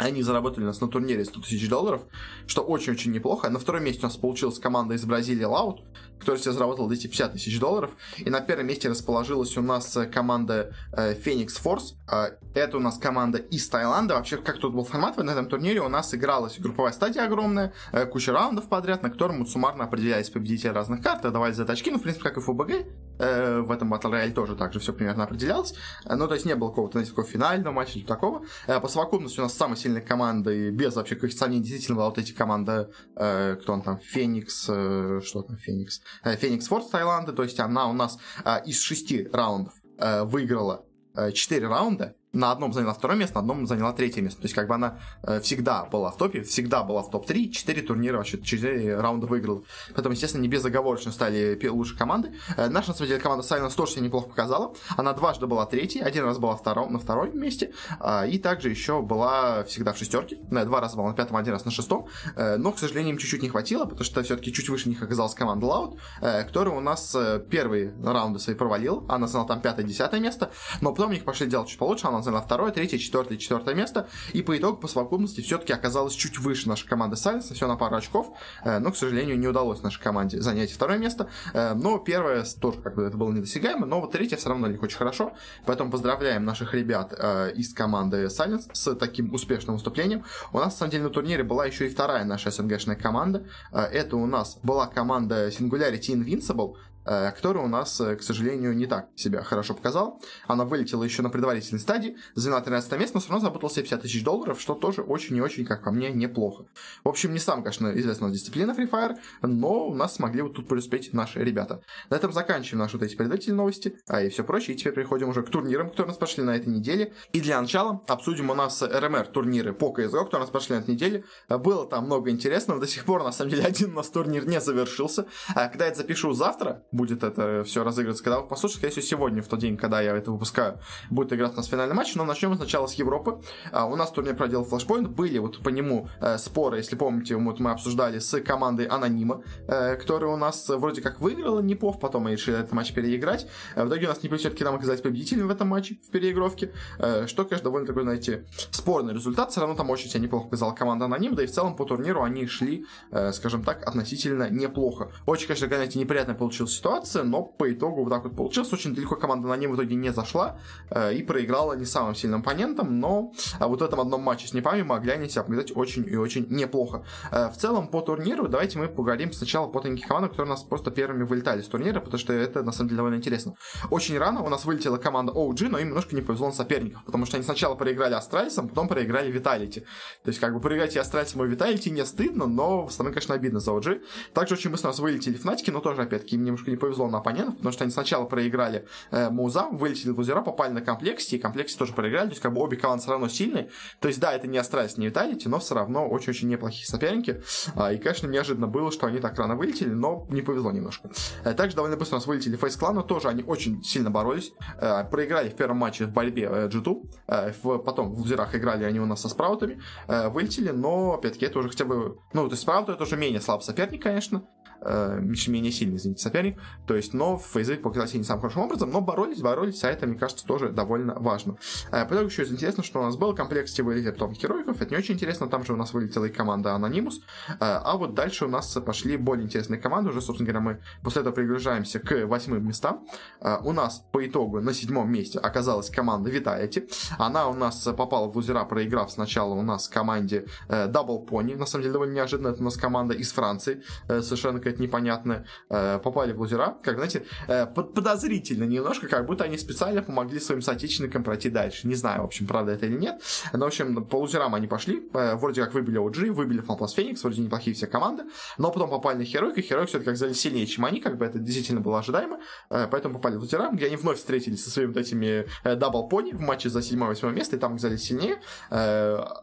Они заработали у нас на турнире 100 тысяч долларов, что очень-очень неплохо. На втором месте у нас получилась команда из Бразилии Loud, которая себе заработала 250 тысяч долларов. И на первом месте расположилась у нас э, команда э, Phoenix Force. Э, это у нас команда из Таиланда. Вообще, как тут был формат на этом турнире, у нас игралась групповая стадия огромная, э, куча раундов подряд, на котором вот суммарно определялись победители разных карт, давали за очки, ну, в принципе, как и в ФБГ. Э, в этом Battle Royale тоже так же все примерно определялось. Э, ну, то есть не было какого-то, знаете, такого финального матча или такого. Э, по совокупности у нас самая сильная команда, и без вообще каких-то сомнений, действительно была вот эти команды, э, кто он там, Феникс, э, что там, Феникс, э, Феникс Форд Таиланда, то есть она у нас э, из шести раундов э, выиграла э, 4 раунда, на одном заняла второе место, на одном заняла третье место. То есть, как бы она э, всегда была в топе, всегда была в топ-3, 4 турнира вообще, 4 раунда выиграла. Поэтому, естественно, не безоговорочно стали лучшие команды. Э, наша, на самом деле, команда Silence тоже себя неплохо показала. Она дважды была третьей, один раз была втором, на втором месте, э, и также еще была всегда в шестерке. Э, два раза была на пятом, один раз на шестом. Э, но, к сожалению, им чуть-чуть не хватило, потому что все-таки чуть выше них оказалась команда Loud, э, которая у нас э, первые раунды свои провалила. Она заняла там пятое-десятое место, но потом у них пошли делать чуть получше, она заняла второе, третье, четвертое, четвертое место. И по итогу, по совокупности, все-таки оказалась чуть выше нашей команды Сайленса, все на пару очков. Э, но, к сожалению, не удалось нашей команде занять второе место. Э, но первое тоже как бы это было недосягаемо, но вот третье все равно не очень хорошо. Поэтому поздравляем наших ребят э, из команды Silence с таким успешным выступлением. У нас, на самом деле, на турнире была еще и вторая наша СНГшная команда. Это у нас была команда Singularity Invincible, э, которая у нас, э, к сожалению, не так себя хорошо показала. Она вылетела еще на предварительной стадии, заняла 13 место, но все равно заработала себе 50 тысяч долларов, что тоже очень и очень, как по мне, неплохо. В общем, не сам, конечно, известная дисциплина Free Fire, но у нас смогли вот тут преуспеть наши ребята. На этом заканчиваем наши вот эти предварительные новости а и все прочее. И теперь переходим уже к турнирам, которые у нас пошли на этой неделе. И для начала обсудим у нас РМР турниры по CSGO, которые у нас пошли на этой неделе. Было там много интересного. До сих пор, на самом деле, <laughs> один у нас турнир не завершился. А когда я это запишу завтра, будет это все разыгрываться. Когда вы послушаете, всего, сегодня, в тот день, когда я это выпускаю, будет играться у нас финальный матч. Но начнем сначала с Европы. А, у нас турнир проделал Flashpoint. Были вот по нему э, споры, если помните, вот мы обсуждали с командой Анонима, э, которая у нас вроде как выиграла Непов, потом мы решили этот матч переиграть. Э, в итоге у нас Непов все-таки нам оказались победителем в этом матче, в переигровке, э, что, конечно, довольно такой, знаете, спорный результат. Все равно там очень себя неплохо показала команда Аноним, да и в целом по турниру они шли, э, скажем так, относительно неплохо. Очень, конечно, знаете, неприятная получилась ситуация, но по итогу вот так вот получилось. Очень далеко команда Аноним в итоге не зашла э, и проиграла не самым сильным оппонентом, но а вот в этом одном матче с Непами могли они себя показать очень и очень неплохо. Э, в целом по турниру давайте мы поговорим сначала по таким командам, которые у нас просто первыми вылетали с турнира, потому что это на самом деле довольно интересно. Очень рано у нас вылетела команда OG, но им немножко не повезло на соперников, потому что они сначала проиграли Астральсом, потом проиграли Виталити. То есть, как бы проиграть и Астральсом и Виталити не стыдно, но в остальном, конечно, обидно за OG. Также очень быстро у нас вылетели Фнатики, но тоже, опять-таки, им немножко не повезло на оппонентов, потому что они сначала проиграли э, Муза, вылетели в лузера, попали на комплексе, и комплексе тоже проиграли, то есть, как бы обе команды все равно сильные. То есть, да, это не Астральс, не Виталити, но все равно очень-очень неплохие соперники. А, и, конечно, неожиданно было, что они так рано вылетели, но не повезло немножко. Э, также довольно быстро у нас вылетели Фейс Клан, но тоже они очень сильно боролись. Э, проиграли в первом матче в борьбе G2, э, потом в лузерах играли они у нас со спраутами, вылетели, но, опять-таки, это уже хотя бы... Ну, то есть спрауты это уже менее слабый соперник, конечно, э, менее сильный, извините, соперник. То есть, но фейзы показали не самым хорошим образом, но боролись, боролись, а это, мне кажется, тоже довольно важно. Э, по итогу еще интересно, что у нас был комплект вылетели потом героиков, это не очень интересно, там же у нас вылетела и команда Анонимус, э, а вот дальше у нас пошли более интересные команды, уже, собственно говоря, мы после этого приближаемся к восьмым местам. Э, у нас по итогу на седьмом месте оказалась команда Виталити, она у нас попала в лузера, проиграв сначала у нас команде э, Double Pony, на самом деле довольно неожиданно, это у нас команда из Франции, э, совершенно какая-то непонятная, э, попали в лузера, как, знаете, э, подозрительно немножко, как будто они специально помогли своим соотечественникам пройти дальше. Не знаю, в общем, правда это или нет. Но, в общем, по лузерам они пошли, э, вроде как выбили OG, выбили FunPlus Phoenix, вроде неплохие все команды, но потом попали на Heroic, и Heroic все-таки оказались сильнее, чем они, как бы это действительно было ожидаемо, поэтому попали в лузера, где они вновь встретились со своими вот этими Double Poney в матче за 7-8 место, и там оказались сильнее,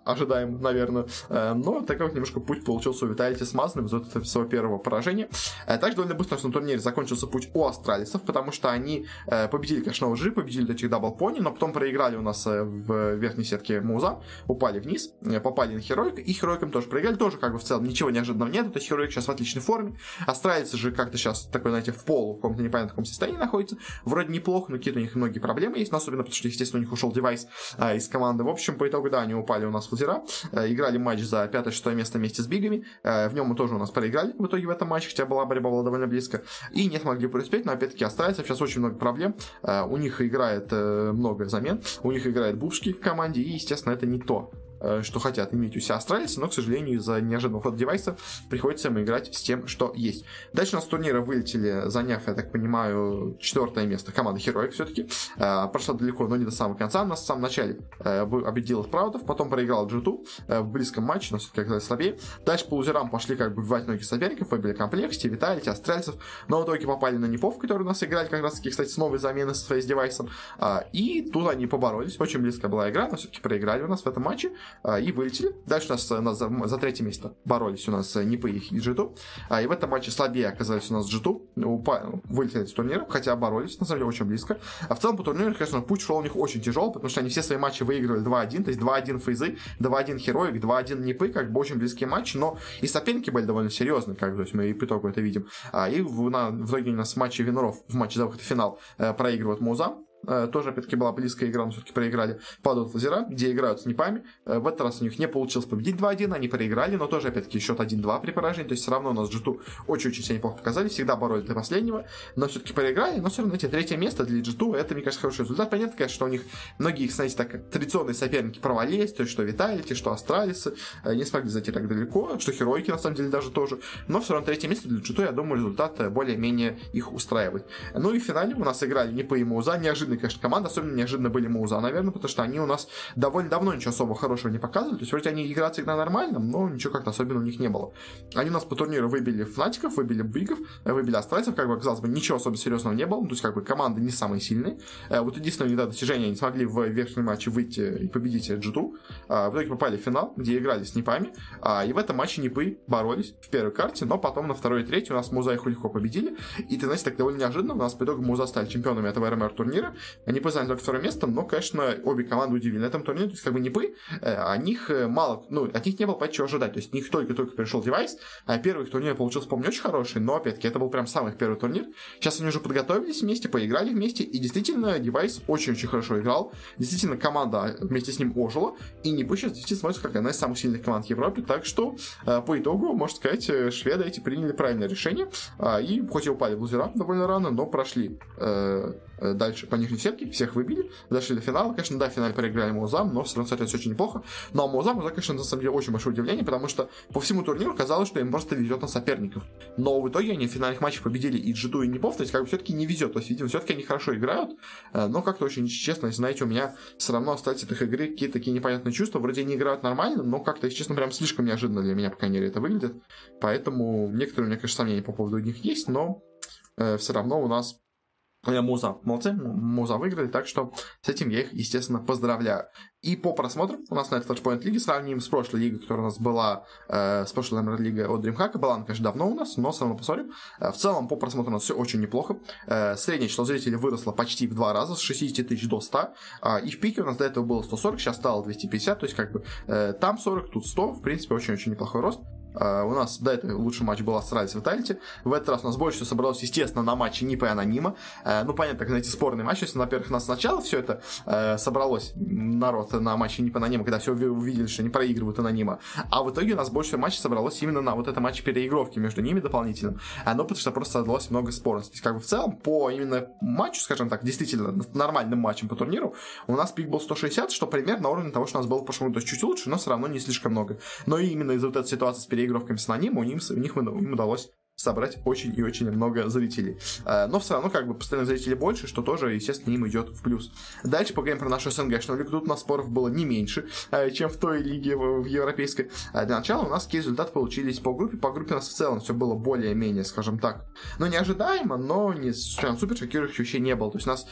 ожидаем, наверное, но такой немножко путь получился у Виталити смазанным из этого своего первого поражения. Э, также довольно быстро на турнире закончился путь у австралийцев, потому что они э, победили, конечно, уже победили этих Double Poney, но потом проиграли у нас э, в верхней сетке Муза, упали вниз, попали на Херойк, и Херойкам тоже проиграли, тоже как бы в целом ничего неожиданного нет, то есть Херойк сейчас в отличной форме, австралийцы же как-то сейчас такой, знаете, в полу, в каком-то непонятном таком состоянии находится, вроде неплохо, но какие-то у них многие проблемы есть, но особенно потому что, естественно, у них ушел девайс а, из команды. В общем, по итогу, да, они упали у нас в лузера, играли матч за 5-6 место вместе с Бигами, в нем мы тоже у нас проиграли в итоге в этом матче, хотя была борьба была довольно близко, и не смогли преуспеть, но опять-таки остается. Сейчас очень много проблем, э, у них играет э, много замен, у них играет Бубшки в команде, и, естественно, это не то, что хотят иметь у себя австралийцы, но, к сожалению, из-за неожиданного хода девайса приходится им играть с тем, что есть. Дальше у нас турнира вылетели, заняв, я так понимаю, четвертое место команда Heroic все-таки. Э, прошла далеко, но не до самого конца. У нас в самом начале э, победила Спраутов, потом проиграл G2 в близком матче, но все-таки оказались слабее. Дальше по лузерам пошли как бы вбивать многих соперников, выбили комплекте, Виталити, Астральцев, но в итоге попали на Непов, которые у нас играли как раз таки, кстати, с новой замены с фейс-девайсом. И тут они поборолись, очень близкая была игра, но все-таки проиграли у нас в этом матче. А, и вылетели. Дальше у нас, у нас за, за третье место боролись у нас э, Нипы и G2. А, и в этом матче слабее оказались у нас G2. Упа- вылетели с турнира, хотя боролись, на самом деле, очень близко. А в целом по турниру, конечно, путь шел у них очень тяжелый, потому что они все свои матчи выигрывали 2-1, то есть 2-1 фейзы, 2-1 Хероик, 2-1 Нипы, как бы очень близкие матчи, но и соперники были довольно серьезные, как то есть мы и по итогу это видим. А, и в, на, в итоге у нас в матче Виноров, в матче за выход в финал, э, проигрывает Муза, э, тоже, опять-таки, была близкая игра, но все-таки проиграли. Падают лазера, где играют с непами. Э, в этот раз у них не получилось победить 2-1, они проиграли, но тоже, опять-таки, счет 1-2 при поражении, то есть все равно у нас G2 очень-очень себя неплохо показали, всегда боролись до последнего, но все-таки проиграли, но все равно, эти третье место для G2, это, мне кажется, хороший результат. Понятно, конечно, что у них многие, их, знаете, так, традиционные соперники провалились, то есть что Виталити, что Астралисы, э, не смогли зайти так далеко, что Херойки, на самом деле, даже тоже, но все равно третье место для G2, я думаю, результат более-менее их устраивает. Ну и в финале у нас играли не по и Мауза, неожиданная, конечно, команда, особенно неожиданно были Мауза, наверное, потому что они у нас довольно давно ничего особо хорошего не показывали, то есть вроде они играться на нормальном, но ничего как-то особенно у них не было. Они у нас по турниру выбили Фнатиков, выбили Бигов, э, выбили Астральцев, как бы, казалось бы, ничего особо серьезного не было, ну, то есть, как бы, команды не самые сильные. Э, вот единственное, них достижение, они смогли в верхнем матче выйти и победить G2. В итоге попали в финал, где играли с Непами, и в этом матче Непы боролись в первой карте, но потом на второй и третьей у нас Муза их легко победили, и ты, знаете, так довольно неожиданно, у нас по итогу Муза стали чемпионами этого РМР турнира, они заняли только второе место, но, конечно, обе команды удивили на этом турнире, то есть, как бы Непы, э, о них мало, ну, от них не было чего ожидать, то есть, у них только-только пришел девайс, а первый турнир получился, помню, очень хороший, но, опять-таки, это был прям самый первый турнир, сейчас они уже подготовились вместе, поиграли вместе, и действительно, девайс очень-очень хорошо играл, действительно, команда вместе с ним ожила, и Непы сейчас действительно смотрится как одна из самых сильных команд в Европе, так что, э, по итогу, можно сказать, э, шведы эти приняли правильное решение, а, и хоть и упали в лузера довольно рано, но прошли э, дальше по нижней сетке, всех выбили, дошли до финала. Конечно, да, в финале проиграли Музам, но все равно смотрелось очень неплохо. Но ну, а Музам, это, конечно, на самом деле очень большое удивление, потому что по всему турниру казалось, что им просто везет на соперников. Но в итоге они в финальных матчах победили и Джиду, и Непов, то есть как бы все-таки не везет. То есть, видимо, все-таки они хорошо играют, но как-то очень честно, знаете, у меня все равно остались от их игры какие-то такие непонятные чувства. Вроде они играют нормально, но как-то, если честно, прям слишком неожиданно для меня, по крайней мере, это выглядит. Поэтому некоторые у меня, конечно, сомнения по поводу них есть, но э, все равно у нас э, Муза, молодцы, Муза выиграли, так что с этим я их, естественно, поздравляю. И по просмотрам у нас на этой Flashpoint лиге сравним с прошлой лигой, которая у нас была, э, с прошлой, наверное, лигой от DreamHack. Была она, конечно, давно у нас, но все равно посмотрим. Э, в целом, по просмотрам у нас все очень неплохо. Э, среднее число зрителей выросло почти в два раза, с 60 тысяч до 100. Э, и в пике у нас до этого было 140, сейчас стало 250, то есть как бы э, там 40, тут 100. В принципе, очень-очень неплохой рост. Э, у нас до этого лучший матч был Астралис Виталити. В этот раз у нас больше всего собралось, естественно, на матче Нипа и Анонима. Э, ну, понятно, как, знаете, спорный матч. Если, во-первых, у нас сначала все это э, собралось, народ, на матче Нипа и Анонима, когда все увидели, что они проигрывают Анонима. А в итоге у нас больше всего матчей собралось именно на вот это матч переигровки между ними дополнительным. Ну, потому что просто создалось много споров. То есть, как бы в целом, по именно матчу, скажем так, действительно нормальным матчем по турниру, у нас пик был 160, что примерно на уровне того, что у нас было в прошлом. То есть, чуть лучше, но все равно не слишком много. Но именно из-за вот этой ситуации с переигровками с Анонимом, у них, у них им удалось собрать очень и очень много зрителей. Э, но все равно, как бы, постоянно зрителей больше, что тоже, естественно, им идет в плюс. Дальше поговорим про нашу СНГшную лигу. Тут у нас споров было не меньше, э, чем в той лиге в европейской. Э, для начала у нас какие результаты получились по группе. По группе у нас в целом все было более-менее, скажем так, ну, неожидаемо, но не прям супер шокирующих вещей не было. То есть у нас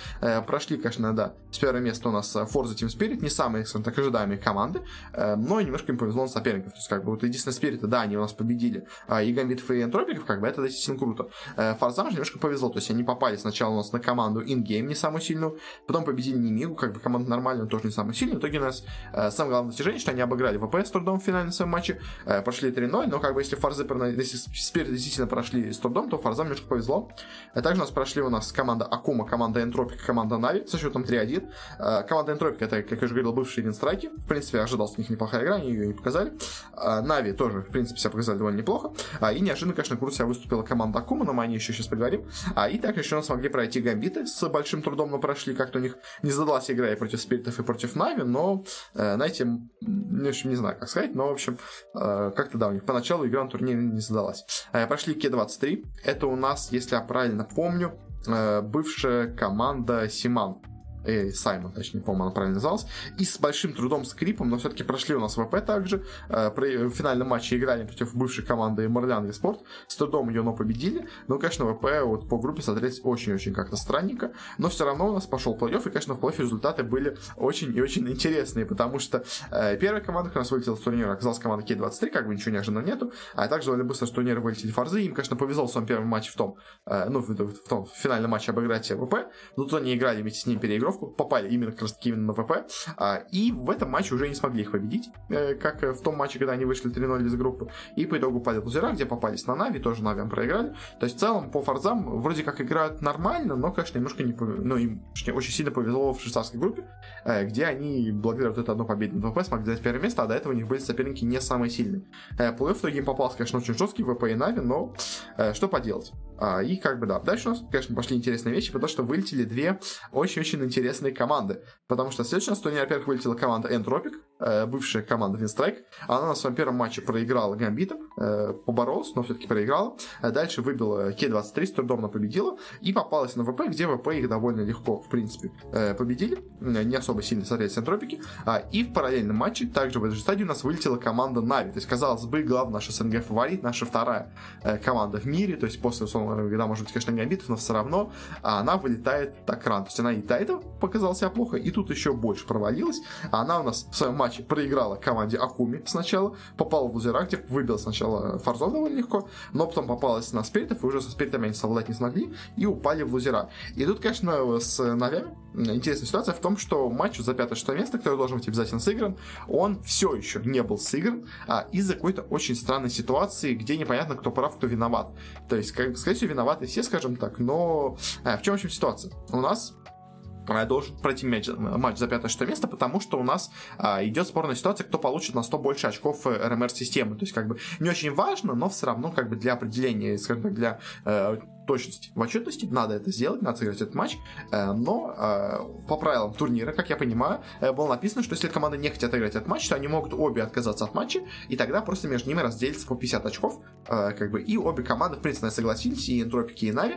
прошли, конечно, да, с первого места у нас Forza Team Spirit, не самые, скажем так, ожидаемые команды, но немножко им повезло на соперников. То есть, как бы, вот единственное Spirit, да, они у нас победили, и Гамбитов и Энтропиков, как бы это действительно круто. Э, Форзам же немножко повезло, то есть они попали сначала у нас на команду Ингейм, не самую сильную, потом победили Немигу, как бы команда нормальная, тоже не самая сильная. В итоге у нас э, самое главное достижение, что они обыграли ВП с трудом в финальном своем матче, э, прошли 3-0, но как бы если Форзы, если действительно прошли с трудом, то Форзам немножко повезло. Также у нас прошли у нас команда Акума, команда Энтропик, команда Нави со счетом 3-1. Команда Энтропик, это, как я уже говорил, бывшие Винстрайки. В принципе, ожидал с них неплохая игра, они ее не показали. Нави тоже, в принципе, себя показали довольно неплохо. И неожиданно, конечно, круто себя выступила команда Акума, но мы о ней еще сейчас поговорим. А, и так еще смогли пройти гамбиты с большим трудом, но прошли. Как-то у них не задалась игра и против спиритов, и против Нави, но, э, знаете, в общем, не знаю, как сказать, но, в общем, э, как-то, да, у них поначалу игра на турнире не задалась. Э, прошли К-23. Это у нас, если я правильно помню, э, бывшая команда Симан э, Саймон, точнее, по-моему, она правильно называлась, и с большим трудом, скрипом, но все-таки прошли у нас ВП также, э, при, в финальном матче играли против бывшей команды Морлян Спорт, с трудом ее, но победили, но, конечно, ВП вот по группе смотреть очень-очень как-то странненько, но все равно у нас пошел плей-офф, и, конечно, в плей-оффе результаты были очень и очень интересные, потому что э, первая команда, которая у нас вылетела с турнира, оказалась команда К-23, как бы ничего неожиданного нету, а также довольно быстро с турнира вылетели Фарзы, им, конечно, повезло в своем первом матче в том, э, ну, в, в, в том в финальном матче обыграть ВП, но тут они играли вместе с ним переигров, переигровку, попали именно как раз таки именно на ВП, а, и в этом матче уже не смогли их победить, э, как в том матче, когда они вышли 3-0 из группы, и по итогу упали в лузера, где попались на Нави, тоже Нави проиграли. То есть в целом по Форзам вроде как играют нормально, но, конечно, немножко не повезло, ну, им точнее, очень сильно повезло в швейцарской группе, э, где они благодаря вот этой одной победе на ВП смогли взять первое место, а до этого у них были соперники не самые сильные. Э, плей-офф в итоге им попался, конечно, очень жесткий ВП и Нави, но что поделать. А, и как бы да, дальше у нас, конечно, пошли интересные вещи, потому что вылетели две очень-очень интересные команды. Потому что следующий у нас турнир, во-первых, вылетела команда Entropic, э, бывшая команда Winstrike. Она на своем первом матче проиграла Гамбитом, э, поборолась, но все-таки проиграла. Э, дальше выбила К-23, с трудом победила, и попалась на ВП, где ВП их довольно легко, в принципе, победили. Не особо сильно смотрелись Энтропики. А, и в параллельном матче, также в этой же стадии, у нас вылетела команда Нави. То есть, казалось бы, главный наш СНГ фаворит, наша вторая команда в мире, то есть после, условно, когда, может быть, конечно, Гамбитов, но все равно она вылетает так рано. То есть она и до этого показала себя плохо, и тут еще больше провалилась. Она у нас в своем матче проиграла команде Акуми сначала, попала в лузера, где выбила сначала Фарзон довольно легко, но потом попалась на спиритов, и уже со спиритами они совладать не смогли, и упали в лузера. И тут, конечно, с Навями интересная ситуация в том, что матч за 5-6 место, который должен быть обязательно сыгран, он все еще не был сыгран а, из-за какой-то очень странной ситуации, где непонятно, кто прав, кто виноват. То есть, как, скорее всего, виноваты все, скажем так, но а, в чем, в общем, ситуация? У нас должен пройти матч, матч за пятое-шестое место, потому что у нас а, идет спорная ситуация, кто получит на 100 больше очков э, РМР-системы. То есть, как бы, не очень важно, но все равно, как бы, для определения, скажем так, для э, точности в отчетности, надо это сделать, надо сыграть этот матч, э, но э, по правилам турнира, как я понимаю, э, было написано, что если команды не хотят играть этот матч, то они могут обе отказаться от матча, и тогда просто между ними разделится по 50 очков, как бы, и обе команды, в принципе, согласились, и Энтропики, и Нави,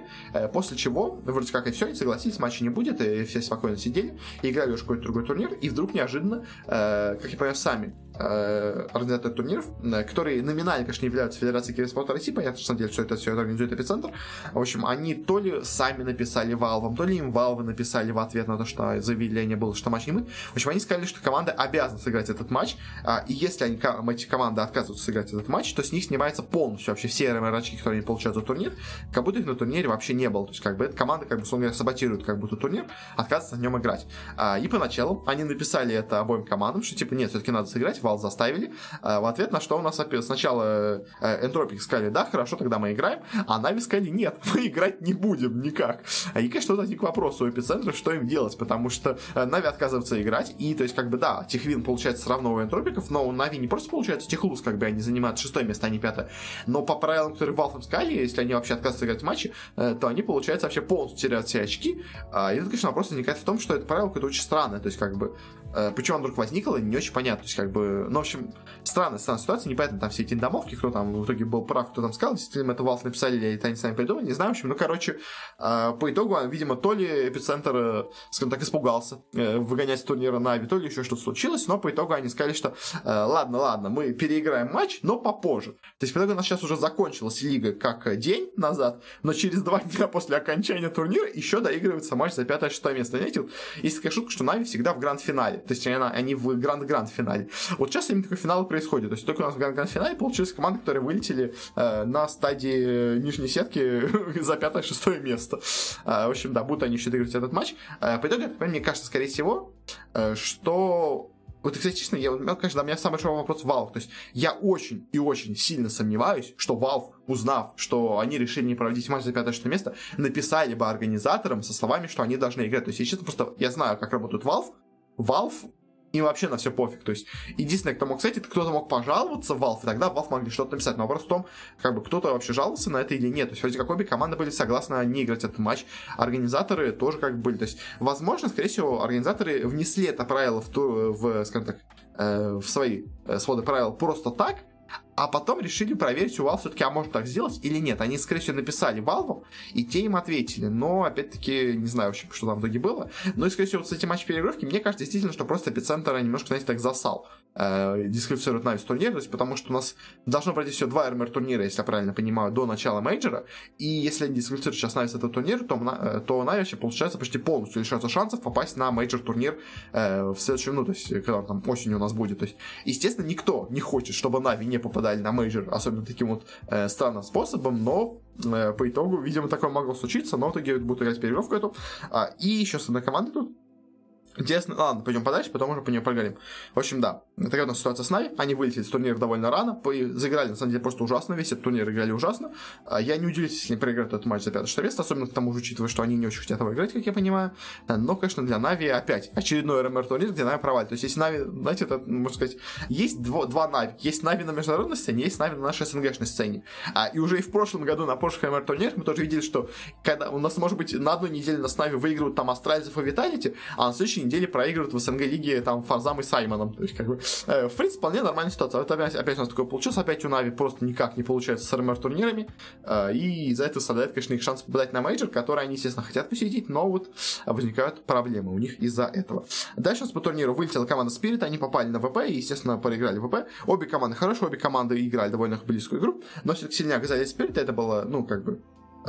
после чего, вроде как и все, они согласились, матча не будет, и все спокойно сидели, и играли уже какой-то другой турнир, и вдруг неожиданно, как я понимаю, сами организаторы турниров, которые номинально, конечно, являются Федерацией киберспорта России, понятно, что на деле все это все организует эпицентр, в общем, они то ли сами написали Valve, то ли им Valve написали в ответ на то, что заявление было, что матч не мы. В общем, они сказали, что команда обязана сыграть этот матч, а, и если они, эти команды отказываются сыграть этот матч, то с них снимается полностью вообще все РМР очки, которые они получают за турнир, как будто их на турнире вообще не было. То есть, как бы, эта команда, как бы, условно саботирует как будто турнир, отказывается на нем играть. А, и поначалу они написали это обоим командам, что, типа, нет, все-таки надо сыграть, Valve заставили. А, в ответ на что у нас сначала Энтропик сказали, да, хорошо, тогда мы играем, а Нави сказали, нет, <laughs> мы играть не будем никак. И, конечно, возник вопрос у эпицентра, что им делать, потому что э, Нави отказывается играть, и, то есть, как бы, да, Техвин получается все равно у энтропиков, но у Нави не просто получается Техлуз, как бы они занимают шестое место, а не пятое, но по правилам, которые Valve сказали, если они вообще отказываются играть в матче, э, то они, получается, вообще полностью теряют все очки. А, и тут, конечно, вопрос возникает в том, что это правило какое-то очень странное, то есть, как бы, Э, Почему он вдруг возникло, не очень понятно. То есть, как бы, ну, в общем, странная, странная ситуация, непонятно там все эти домовки, кто там в итоге был прав, кто там сказал, действительно это Valve написали или это они сами придумали, не знаю, в общем, ну, короче, э, по итогу, видимо, то ли эпицентр, э, скажем так, испугался выгонять с турнира Нави, то ли еще что-то случилось, но по итогу они сказали, что ладно, ладно, мы переиграем матч, но попозже. То есть, по итогу у нас сейчас уже закончилась лига как день назад, но через два дня после окончания турнира еще доигрывается матч за пятое-шестое место. Знаете, вот, есть такая шутка, что Нави всегда в гранд-финале. То есть они, в гранд-гранд-финале. Вот сейчас именно такой финал происходит. То есть только у нас в гранд-гранд-финале получились команды, которые вылетели э, на стадии нижней сетки <laughs> за пятое-шестое место. Э, в общем, да, будут они еще доиграть этот матч. Э, по итогу, мне кажется, скорее всего, э, что вот, кстати, честно, я, конечно, у меня самый большой вопрос Valve. То есть я очень и очень сильно сомневаюсь, что Valve, узнав, что они решили не проводить матч за пятое-шестое место, написали бы организаторам со словами, что они должны играть. То есть, я честно, просто я знаю, как работает Valve, Valve им вообще на все пофиг. То есть, единственное, кто мог, кстати, кто-то мог пожаловаться в Valve, и тогда Valve могли что-то написать. Но вопрос в том, как бы кто-то вообще жаловался на это или нет. То есть, вроде как обе команды были согласны не играть этот матч. Организаторы тоже как бы были. То есть, возможно, скорее всего, организаторы внесли это правило в, ту, в скажем так, э, в свои э, своды правил просто так, а потом решили проверить у Valve все-таки, а можно так сделать или нет. Они, скорее всего, написали Valve, и те им ответили. Но, опять-таки, не знаю вообще, что там в итоге было. Но, и, скорее всего, вот с этим матч переигровки, мне кажется, действительно, что просто эпицентр немножко, знаете, так засал. Э, дисквалифицируют Нави с турнира, то есть потому что у нас должно пройти все два RMR турнира, если я правильно понимаю, до начала мейджора. И если они дисквалифицируют сейчас с этого турнира, то, э, то Нави вообще, получается, почти полностью лишаются шансов попасть на мейджор турнир э, в следующем, ну, то есть, когда там осенью у нас будет. То есть, естественно, никто не хочет, чтобы Нави не попадали на мейджор, особенно таким вот э, странным способом, но э, по итогу, видимо, такое могло случиться, но в итоге будут играть переигровку эту. А, и еще с одной командой тут Интересно, ладно, пойдем подальше, потом уже по нее поговорим. В общем, да, такая у нас ситуация с Нави. Они вылетели с турнира довольно рано, заиграли, на самом деле, просто ужасно. Весь этот турнир играли ужасно. А Я не удивлюсь, если они проиграют этот матч за пятое что место, особенно к тому же, учитывая, что они не очень хотят его играть, как я понимаю. Но, конечно, для Нави опять очередной RMR турнир, где Нави провалит. То есть, если Нави, знаете, это, можно сказать, есть дво, два Нави. Есть Нави на международной сцене, есть Нави на нашей СНГшной сцене. А, и уже и в прошлом году на прошлых RMR турнирах мы тоже видели, что когда у нас, может быть, на одной неделе нас Нави выигрывают там Астральцев и Виталити, а на следующей неделе проигрывают в СНГ лиге там Форзам и Саймоном. То есть, как бы, в принципе, вполне нормальная ситуация. Вот опять, опять у нас такое получилось, опять у Нави просто никак не получается с RMR турнирами, э, и из-за этого страдает, конечно, их шанс попадать на мейджор, который они, естественно, хотят посетить, но вот возникают проблемы у них из-за этого. Дальше у нас по турниру вылетела команда Spirit, они попали на ВП и, естественно, проиграли ВП. Обе команды хорошие, обе команды играли довольно близкую игру, но все-таки сильнее оказались Spirit, это было, ну, как бы,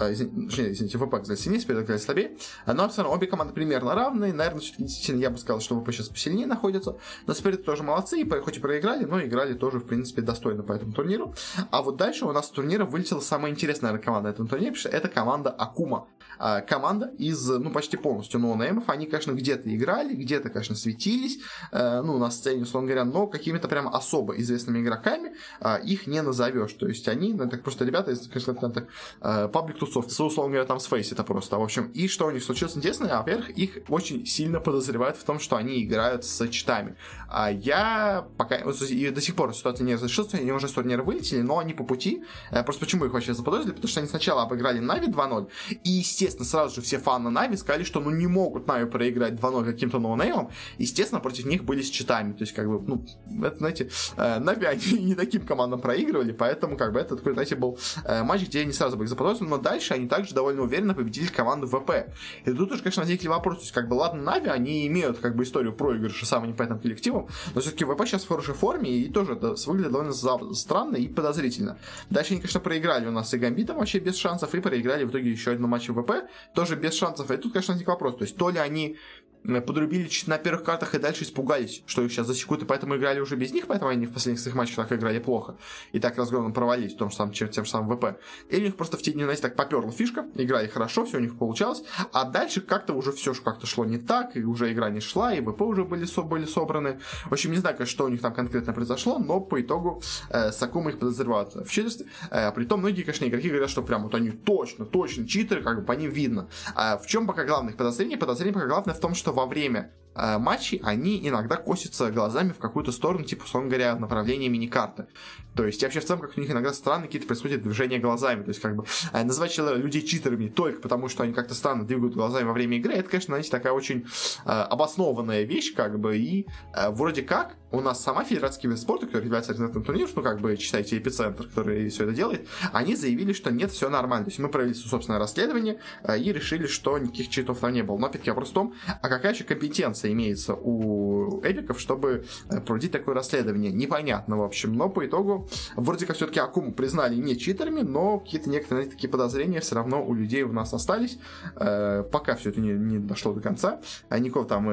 извините, извините, ВП оказались сильнее, Спирит оказались слабее. Но все равно обе команды примерно равные. Наверное, все-таки действительно я бы сказал, что ВП сейчас посильнее находится. Но Спирит тоже молодцы, и хоть и проиграли, но играли тоже, в принципе, достойно по этому турниру. А вот дальше у нас с турнира вылетела самая интересная команда этого турнира, потому что это команда Акума. А, команда из, ну, почти полностью ноунеймов. Они, конечно, где-то играли, где-то, конечно, светились, э, ну, на сцене, условно говоря, но какими-то прям особо известными игроками а, их не назовешь. То есть они, ну, так просто ребята, конечно, там так, паблик тусовки, условно говоря, там с Face это просто. В общем, и что у них случилось интересное, во-первых, их очень сильно подозревают в том, что они играют с читами. А я пока, и до сих пор ситуация не разрешилась, они уже с турнира вылетели, но они по пути. Э, просто почему их вообще заподозрили? Потому что они сначала обыграли Нави 2-0, и, естественно, сразу же все фаны Нави сказали, что ну не могут Нави проиграть 2-0 каким-то ноунеймом. Естественно, против них были с читами. То есть, как бы, ну, это, знаете, э, Нави они <laughs> не таким командам проигрывали, поэтому, как бы, это такой, знаете, был э, матч, где они сразу были заподозрены, но дальше они также довольно уверенно победили команду ВП. И тут уже, конечно, возникли вопросы. То есть, как бы, ладно, Нави, они имеют, как бы, историю проигрыша самым непонятным коллективом, но все-таки ВП сейчас в хорошей форме и тоже да, выглядит довольно странно и подозрительно. Дальше они, конечно, проиграли у нас и Гамбитом вообще без шансов, и проиграли в итоге еще один матч ВП, тоже без шансов. И тут, конечно, возник вопрос. То есть, то ли они подрубили чуть на первых картах и дальше испугались, что их сейчас засекут, и поэтому играли уже без них, поэтому они в последних своих матчах так играли плохо. И так разгромно провалились в том же самом, тем же самым ВП. Или у них просто в те дни, знаете, так поперла фишка, играли хорошо, все у них получалось, а дальше как-то уже все как-то шло не так, и уже игра не шла, и ВП уже были, были собраны. В общем, не знаю, что у них там конкретно произошло, но по итогу э, Сакума их подозревают в читерстве. Э, при том многие, конечно, игроки говорят, что прям вот они точно, точно читеры, как бы по ним видно. А в чем пока главное их подозрение? Подозрение пока главное в том, что во время э, матчей они иногда косятся глазами в какую-то сторону, типа, условно говоря, в направлении миникарты. То есть, вообще в целом, как у них иногда странно какие-то происходят движения глазами. То есть, как бы, э, называть людей читерами только потому, что они как-то странно двигают глазами во время игры, это, конечно, знаете, такая очень э, обоснованная вещь, как бы, и э, вроде как у нас сама Федерация киберспорта, которая является организатором турниров, ну, как бы, читайте, эпицентр, который все это делает, они заявили, что нет, все нормально. То есть, мы провели собственное расследование э, и решили, что никаких читов там не было. Но, опять-таки, вопрос в том, а какая еще компетенция имеется у эпиков, чтобы э, проводить такое расследование? Непонятно, в общем. Но по итогу, вроде как все-таки Акуму признали не читерами, но какие-то некоторые такие подозрения все равно у людей у нас остались. Э, пока все это не, не дошло до конца. А никакого там,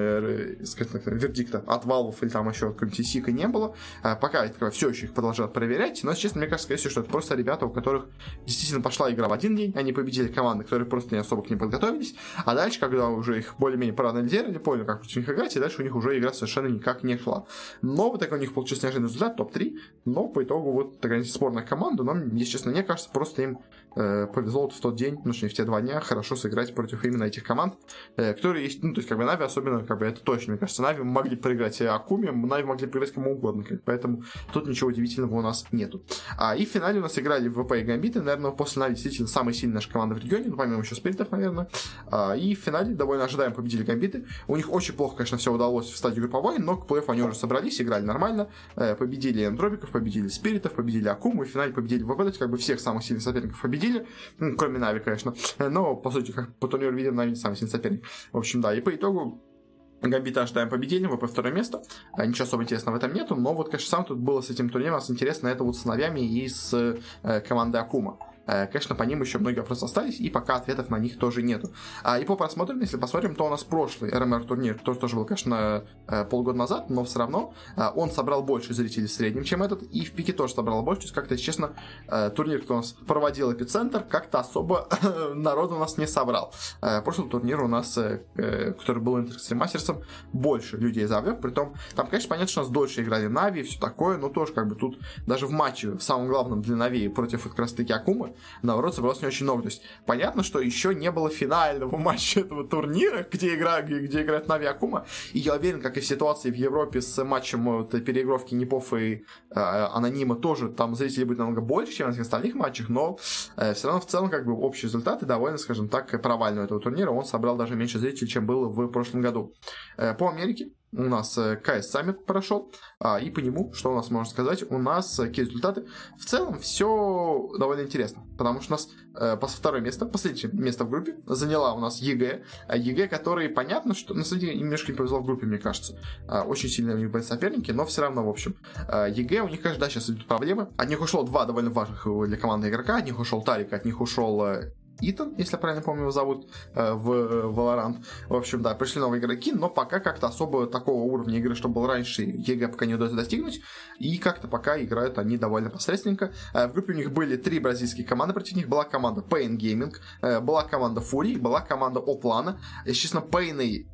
скажем так, вердикта от Valve или там еще от сика не было. А, пока все еще их продолжают проверять. Но, честно, мне кажется, скорее всего, что это просто ребята, у которых действительно пошла игра в один день. Они победили команды, которые просто не особо к ним подготовились. А дальше, когда уже их более-менее проанализировали, поняли, как и дальше у них уже игра совершенно никак не шла. Но вот такой у них получился неожиданный результат, топ-3. Но по итогу вот такая спорная команда. Но, если честно, мне кажется, просто им э, повезло в тот день, ну, в те два дня хорошо сыграть против именно этих команд, э, которые есть, ну, то есть, как бы, Нави особенно, как бы, это точно, мне кажется, Нави могли проиграть Akuma, Нави могли проиграть кому угодно, как, поэтому тут ничего удивительного у нас нету. А, и в финале у нас играли ВП и Гамбиты, наверное, после Нави действительно самая сильная наша команда в регионе, ну, помимо еще спиритов, наверное, а, и в финале довольно ожидаемо победили Гамбиты, у них очень плохо, конечно, все удалось в стадии групповой, но к плей-офф они уже собрались, играли нормально, э, победили Эндробиков, победили Спиритов, победили Акуму, и в финале победили ВП, то есть, как бы, всех самых сильных соперников победили, ну, кроме Нави, конечно. Но, по сути, как по турниру видим, Нави не самый сильный соперник. В общем, да, и по итогу Гамбита ожидаем победили, ВП второе место. А, ничего особо интересного в этом нету, но вот, конечно, сам тут было с этим турниром, у нас интересно это вот с Навями и с э, командой Акума. Конечно, по ним еще многие вопросы остались, и пока ответов на них тоже нету. А, и по просмотрам, если посмотрим, то у нас прошлый РМР турнир, тоже, тоже был, конечно, полгода назад, но все равно он собрал больше зрителей в среднем, чем этот, и в пике тоже собрал больше, то есть как-то, честно, турнир, кто у нас проводил эпицентр, как-то особо <laughs> народу у нас не собрал. Прошлый турнир у нас, который был Интерстримастерсом, Мастерсом, больше людей завлек, притом там, конечно, понятно, что у нас дольше играли Нави и все такое, но тоже как бы тут даже в матче, в самом главном для Нави против как раз таки Акумы, наоборот, собралось не очень много. То есть понятно, что еще не было финального <laughs> матча этого турнира, где, игра, где, где играет Нави Акума, и я уверен, как и в ситуации в Европе с матчем вот, переигровки NiP ов и э, Anonymo тоже, там зрителей будет намного больше, чем в остальных матчах, но э, все равно в целом как бы общие результаты довольно, скажем так, провального этого турнира. Он собрал даже меньше зрителей, чем было в прошлом году. Э, по Америке у нас э, Summit прошел, и по нему, что у нас можно сказать, у нас э, какие результаты. В целом все довольно интересно, потому что у нас э, второе место, последнее место в группе заняла у нас EG, а EG, который понятно, что на самом деле немножко не повезло в группе, мне кажется. А, очень сильно у них были соперники, но все равно, в общем, а, EG, у них, конечно, да, сейчас идут проблемы. От них ушло два довольно важных для команды игрока, от них ушел Тарик, от них ушел Итан, если правильно помню его зовут, э, в э, Valorant. В общем, да, пришли новые игроки, но пока как-то особо такого уровня игры, что был раньше, EG пока не удается достигнуть, и как-то пока играют они довольно посредственненько. Э, в группе у них были три бразильские команды, против них была команда paiN Gaming, была команда FURIA, была команда O PLANO. Если честно, paiN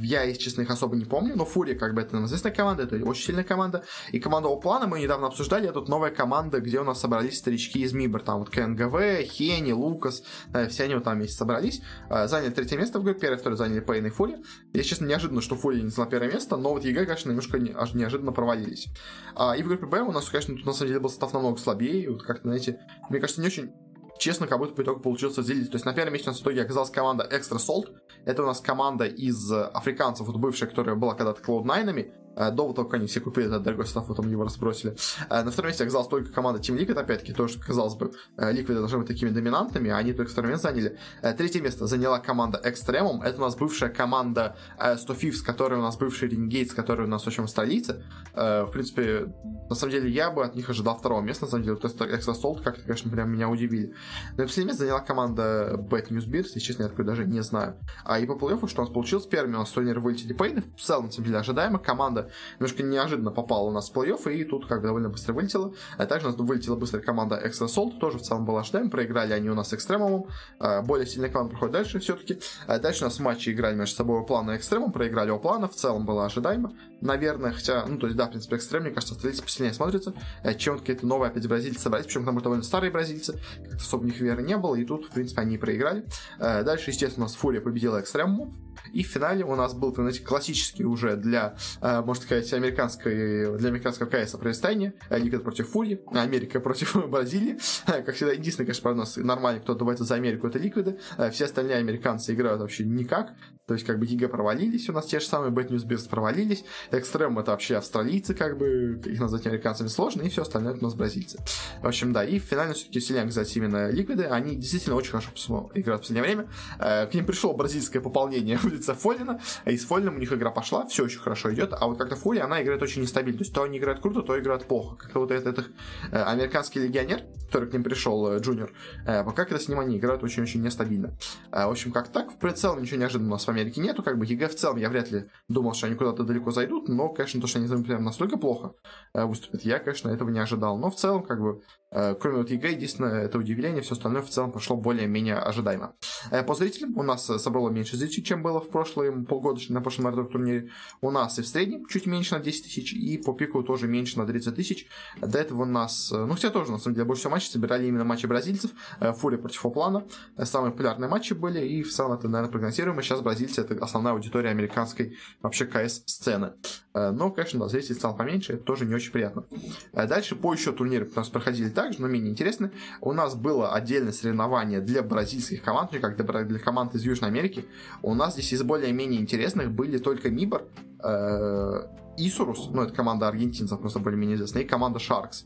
я, если честно, их особо не помню, но FURIA, как бы, это известная команда, это очень сильная команда. И команда O PLANO мы недавно обсуждали, это новая команда, где у нас собрались старички из MIBR, там вот kNgV, HEN1, LUCAS1, все они вот там вместе собрались, э, заняли третье место в группе, первое, второе заняли paiN и FURIA. Я, честно, неожиданно, что FURIA не заняла первое место, но вот EG, конечно, немножко не, аж неожиданно провалились. А, и в группе Б у нас, конечно, тут на самом деле был состав намного слабее, вот как-то, знаете, мне кажется, не очень честно, как будто по итогу получился зелить. То есть на первом месте у нас в итоге оказалась команда Extra Salt. Это у нас команда из африканцев, вот бывшая, которая была когда-то Cloud9, Э, до того, как они все купили этот дорогой состав, потом его разбросили. Э, на втором месте оказалась только команда Team Liquid, опять-таки, тоже, казалось бы, Liquid должны быть такими доминантами, а они только второе место заняли. Э, третье место заняла команда Extremum, это у нас бывшая команда 100 Fifths, которая у нас бывший Renegades, который у нас, в общем, в столице. В принципе, на самом деле, я бы от них ожидал второго места, на самом деле, то есть Extra Salt как-то, конечно, прям меня удивили. На последнее место заняла команда Bad News Bears, если честно, я такой даже не знаю. А и по плей-оффу, что у нас получилось, первыми у нас турнир вылетели Пейны, в целом, на самом деле, ожидаемо, команда немножко неожиданно попала у нас в плей-офф, и тут как бы довольно быстро вылетела. А также у нас вылетела быстрая команда Extra Salt, тоже в целом была ожидаем, проиграли они у нас экстремумом. А, более сильная команда проходит дальше все-таки. А дальше у нас в матче играли между собой плана и экстремум, проиграли у плана, в целом было ожидаемо. Наверное, хотя, ну, то есть, да, в принципе, экстрем, мне кажется, австралийцы посильнее смотрятся, э, чем какие-то новые опять бразильцы собрались, причем потому что довольно старые бразильцы, как-то особо у них веры не было, и тут, в принципе, они проиграли. Э, дальше, естественно, у нас FURIA победила Extremum, и в финале у нас был, знаете, классический уже для, э, можно сказать, американской, для американского CS противостояние. Liquid против FURIA, Америка против <laughs> Бразилии. Как всегда, единственное, конечно, у нас нормально, кто отдувается за Америку, это Liquid ы. Э, все остальные американцы играют вообще никак. То есть, как бы, EG провалились, у нас те же самые Bad News Bears провалились. Extremum это вообще австралийцы, как бы, их назвать американцами сложно, и все остальное у нас бразильцы. В общем, да, и в финале все-таки сильнее оказались именно Liquid ы. Они действительно очень хорошо играют в последнее время. Э, к ним пришло бразильское пополнение <laughs> в лице FalleN а, и с FalleN ом у них игра пошла, все очень хорошо идет, а вот как-то FURIA, она играет очень нестабильно. То есть, то они играют круто, то играют плохо. Как-то вот этот, этот э, американский легионер, который к ним пришел, э, Джуниор, пока когда с ним они играют очень-очень нестабильно. В общем, как так, в целом ничего неожиданного у нас в Америке нету, как бы EG в целом я вряд ли думал, что они куда-то далеко зайдут, но, конечно, то, что они прям настолько плохо выступят, я, конечно, этого не ожидал. Но в целом, как бы, Э, кроме вот EG, единственное, это удивление, все остальное в целом прошло более-менее ожидаемо. Э, по зрителям у нас собрало меньше зрителей, чем было в прошлые полгода на прошлом RMR турнире. У нас и в среднем чуть меньше на 10 тысяч, и по пику тоже меньше на 30 тысяч. До этого у нас, э, ну, все тоже, на самом деле, больше всего матчей собирали именно матчи бразильцев. Furia против O Plano. Самые популярные матчи были, и в целом это, наверное, прогнозируемо. Сейчас бразильцы это основная аудитория американской вообще КС-сцены. Но, конечно, зрителей стало поменьше, это тоже не очень приятно. Дальше по еще турнирам у нас проходили так также, но менее интересны. У нас было отдельное соревнование для бразильских команд, как для, команд из Южной Америки. У нас здесь из более-менее интересных были только Мибор, э, Исурус, ну это команда аргентинцев, просто более-менее известная, и команда Sharks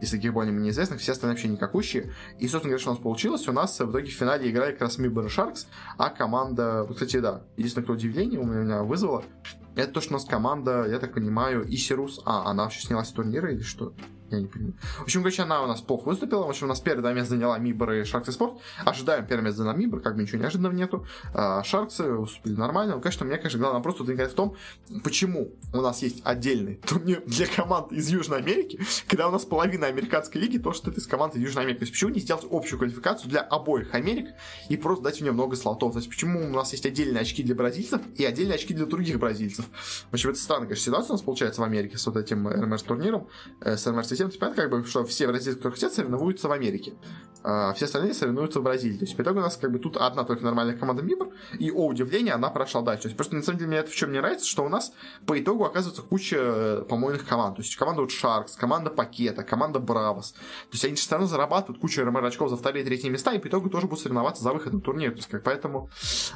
из таких более-менее известных, все остальные вообще никакущие. И, собственно говоря, что у нас получилось, у нас в итоге в финале играли как раз Мибор и Sharks, а команда, кстати, да, единственное, кто удивление у меня вызвало, это то, что у нас команда, я так понимаю, Исирус, а, она вообще снялась с турнира или что? Я не понимаю. В общем, короче, она у нас плохо выступила. В общем, у нас первое место заняла Мибор и Шаркс и Спорт. Ожидаем первое место заняла Мибор, как бы ничего неожиданного нету. А, Шарксы выступили нормально. Ну, конечно, мне, конечно, главный вопрос тут в том, почему у нас есть отдельный турнир для команд из Южной Америки, когда у нас половина американской лиги тоже стоит из команд из Южной Америки. То есть, почему не сделать общую квалификацию для обоих Америк и просто дать мне много слотов? То есть, почему у нас есть отдельные очки для бразильцев и отдельные очки для других бразильцев? В общем, это странная, конечно, ситуация у нас получается в Америке с вот этим РМР-турниром, э, с РМР-системой. Понятно, как бы, что все бразильцы, которые хотят, соревнуются в Америке. А все остальные соревнуются в Бразилии. То есть, по итогу у нас как бы тут одна только нормальная команда Мибор, и, о удивление, она прошла дальше. То есть, просто на самом деле мне это в чем не нравится, что у нас по итогу оказывается куча э, помойных команд. То есть, команда вот Sharks, команда Пакета, команда Бравос. То есть, они все равно зарабатывают кучу РМР очков за вторые и третьи места, и по итогу тоже будут соревноваться за выход на турнир. То есть, как, поэтому,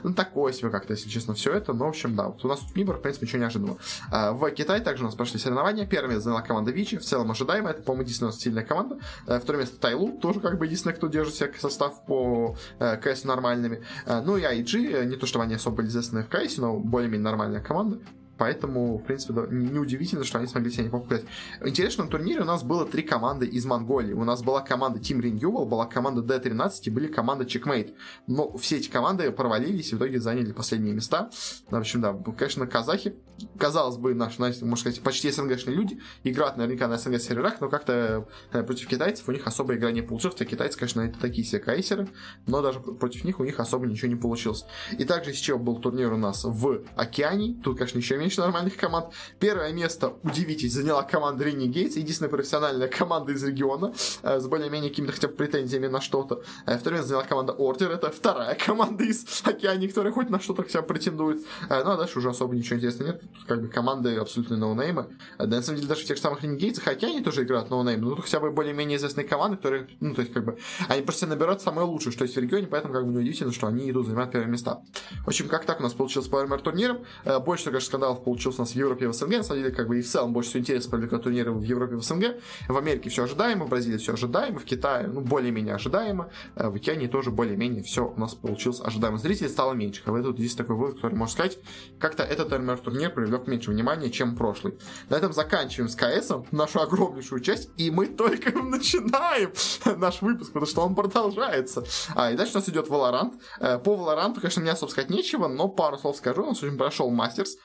ну, такое себе как-то, если честно, все это. Но, в общем, да, вот у нас тут Мибор, в принципе, ничего неожиданного. А, в Китае также у нас прошли соревнования. Место заняла команда Вичи, в целом ожидаемо. Это, по-моему, единственная сильная команда. А, второе место Тайлу, тоже как бы единственное, кто держит себя состав по э, КС нормальными. Э, ну и IG, э, не то, что они особо известны в КС, но более-менее нормальная команда. Поэтому, в принципе, да, неудивительно, что они смогли себя неплохо показать. Интересно, на турнире у нас было три команды из Монголии. У нас была команда Team Renewal, была команда D13 и были команда Checkmate. Но все эти команды провалились и в итоге заняли последние места. В общем, да, конечно, казахи, казалось бы, наши, можно сказать, почти СНГшные люди, играют наверняка на СНГ серверах, но как-то э, против китайцев у них особо игра не получилась. Хотя китайцы, конечно, это такие все кайсеры, но даже против них у них особо ничего не получилось. И также еще был турнир у нас в Океане. Тут, конечно, еще меньше нормальных команд. Первое место, удивитесь, заняла команда Renegades, единственная профессиональная команда из региона, э, с более-менее какими-то хотя бы претензиями на что-то. Э, второе место заняла команда Order, это вторая <laughs> команда из Океании, которая хоть на что-то хотя бы претендует. Э, ну а дальше уже особо ничего интересного нет. Тут как бы команды абсолютно ноунеймы. Да, на самом деле, даже в тех же самых Renegades Океане тоже играют ноунеймы, но тут хотя бы более-менее известные команды, которые, ну, то есть, как бы, они просто набирают самое лучшее, что есть в регионе, поэтому, как бы, неудивительно, что они идут занимать первые места. В общем, как так у нас получилось по РМР турнирам. Больше, конечно, скандалов получился у нас в Европе и в СНГ. На самом деле, как бы и в целом больше всего интереса привлекают турниры в Европе и в СНГ. В Америке все ожидаемо, в Бразилии все ожидаемо, в Китае, ну, более-менее ожидаемо. Э, в Океании тоже более-менее все у нас получилось ожидаемо. Зрителей стало меньше. Как бы тут есть такой вывод, который можно сказать, как-то этот РМР-турнир привлек меньше внимания, чем прошлый. На этом заканчиваем с КС нашу огромнейшую часть, и мы только <laughs> начинаем наш выпуск, потому что он продолжается. А, и дальше у нас идет Valorant. Э, по Valorant, конечно, мне особо сказать нечего, но пару слов скажу. У нас очень прошел Мастерс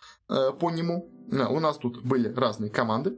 по нему. Э, у нас тут были разные команды.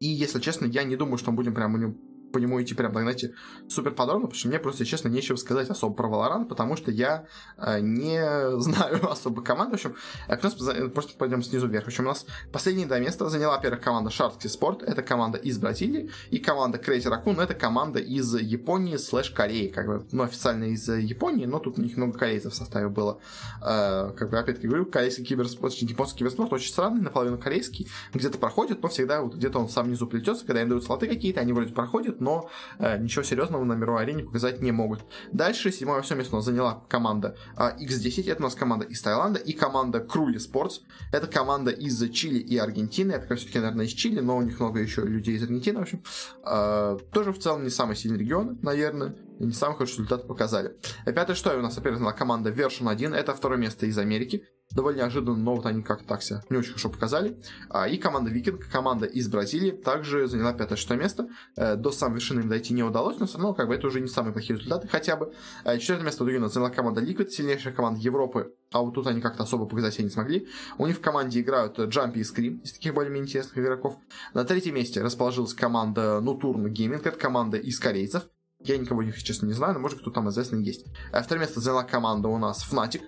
И, если честно, я не думаю, что мы будем прям по нему идти прям, знаете, супер подробно, потому что мне просто, честно, нечего сказать особо про Valorant, потому что я э, не <laughs> знаю особо команды. В общем, э, просто пойдем снизу вверх. В общем, у нас последние два места заняла первая команда Sharksky Sport, это команда из Бразилии, и команда Crazy Raccoon, это команда из Японии слэш Кореи, как бы, ну, официально из Японии, но тут у них много корейцев в составе было. Э, как бы, опять-таки говорю, корейский киберспорт, японский киберспорт очень странный, наполовину корейский, где-то проходит, но всегда вот где-то он сам внизу плетется, когда им дают слоты какие-то, они вроде проходят, но э, ничего серьезного на мировой арене показать не могут. Дальше седьмое все место у нас заняла команда э, X10, это у нас команда из Таиланда, и команда Крули Sports, это команда из Чили и Аргентины, это все-таки, наверное, из Чили, но у них много еще людей из Аргентины, в общем. Э, тоже в целом не самый сильный регион, наверное, и не самый хороший результат показали. Пятое, что у нас соперник команда Version 1, это второе место из Америки, довольно неожиданно, но вот они как-то так себя не очень хорошо показали. А, и команда Викинг, команда из Бразилии, также заняла пятое-шестое место. Э, до самой вершины им дойти не удалось, но все равно как бы это уже не самые плохие результаты хотя бы. Э, четвертое место у Дугина заняла команда Liquid, сильнейшая команда Европы, а вот тут они как-то особо показать себя не смогли. У них в команде играют Джампи и Scream, из таких более-менее интересных игроков. На третьем месте расположилась команда Нутурн Gaming, это команда из корейцев. Я никого из них, честно, не знаю, но может кто там известный есть. Э, второе место заняла команда у нас Fnatic,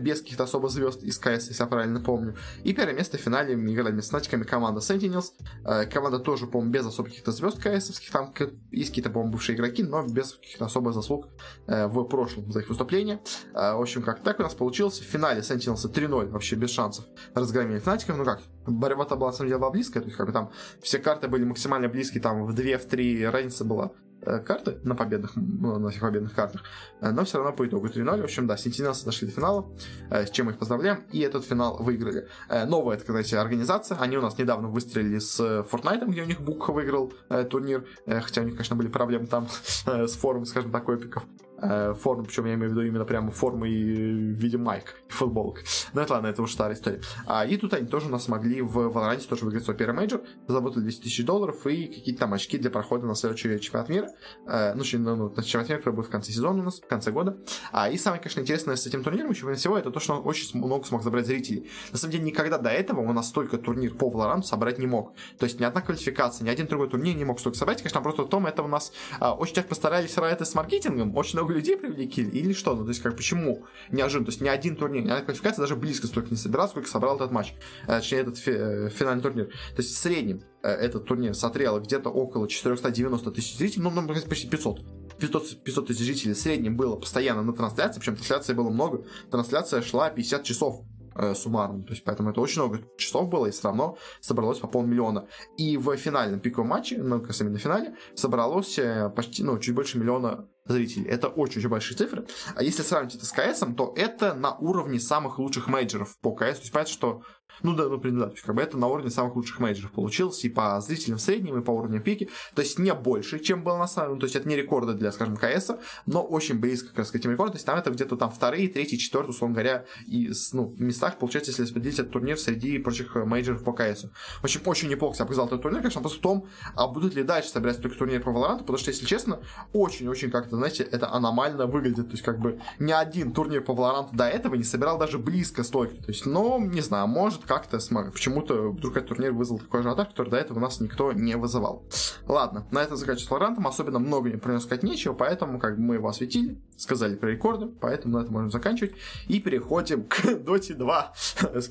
без каких-то особо звезд из КС, если я правильно помню. И первое место в финале играли с Натиками команда Sentinels. Э, команда тоже, по-моему, без особо каких-то звезд КСовских. Там есть какие-то, по-моему, бывшие игроки, но без каких-то особых заслуг э, в прошлом за их выступление. В общем, как так у нас получилось. В финале Sentinels 3-0, вообще без шансов. Разгромили Фнатиков. Ну как, борьба-то была, на самом деле, была близкая. То есть, как бы там все карты были максимально близкие, там в 2-3 разница была Э, карты на победных, ну, на всех победных картах, э, но все равно по итогу 3-0. В общем, да, Sentinels дошли до финала, э, с чем мы их поздравляем, и этот финал выиграли. Новая, это, кстати, организация, они у нас недавно выстрелили с Fortnite, где у них Бук выиграл турнир, хотя у них, конечно, были проблемы там <laughs> с форумом, скажем так, эпиков. Э, формы, причем я имею в виду именно прямо формы в виде майк и футболок. Но это ладно, это уже старая история. А, и тут они тоже у нас смогли в Valorant тоже выиграть свой первый мейджор, заработали 200 тысяч долларов и какие-то там очки для прохода на следующий чемпионат мира. Э, ну, ну, ну, на чемпионат мира, который будет в конце сезона у нас, в конце года. А, и самое, конечно, интересное с этим турниром еще всего, это то, что он очень много смог забрать зрителей. На самом деле, никогда до этого он настолько турнир по Valorant собрать не мог. То есть ни одна квалификация, ни один другой турнир не мог столько собрать. Конечно, просто в том, это у нас а, очень так постарались Riot с маркетингом, очень много людей привлекли или что? Ну, то есть, как почему неожиданно? То есть, ни один турнир, ни одна квалификация даже близко столько не собирал, сколько собрал этот матч, э, точнее, этот фи- э, финальный турнир. То есть, в среднем э, этот турнир смотрело где-то около 490 тысяч зрителей, ну, ну, почти 500. 500, 500 тысяч зрителей в среднем было постоянно на трансляции, причем трансляции было много. Трансляция шла 50 часов э, суммарно. То есть, поэтому это очень много часов было, и все равно собралось по полмиллиона. И в финальном пиковом матче, ну, как раз именно в финале, собралось э, почти, ну, чуть больше миллиона зрителей. Это очень-очень большие цифры. А если сравнить это с КС, то это на уровне самых лучших мейджеров по КС. То есть, понятно, что ну да, ну, да, как бы это на уровне самых лучших менеджеров получилось и по зрителям в среднем, и по уровню пики. То есть не больше, чем было на самом то есть это не рекорды для, скажем, КС, но очень близко как раз к этим рекордам. То есть там это где-то там вторые, третьи, четвертые, условно говоря, и ну, местах, получается, если распределить этот турнир среди прочих менеджеров по КС. В общем, очень неплохо себя показал этот турнир, конечно, просто в том, а будут ли дальше собирать только турнир по Valorant, потому что, если честно, очень-очень как-то, знаете, это аномально выглядит. То есть, как бы ни один турнир по Valorant до этого не собирал даже близко столько. То есть, но, не знаю, может как-то смог почему-то вдруг этот турнир вызвал такой ажиотаж, который до этого у нас никто не вызывал. Ладно, на этом заканчиваю с Лорантом, особенно много не про сказать нечего, поэтому как бы мы его осветили, сказали про рекорды, поэтому на этом можем заканчивать. И переходим к <laughs> Dota 2.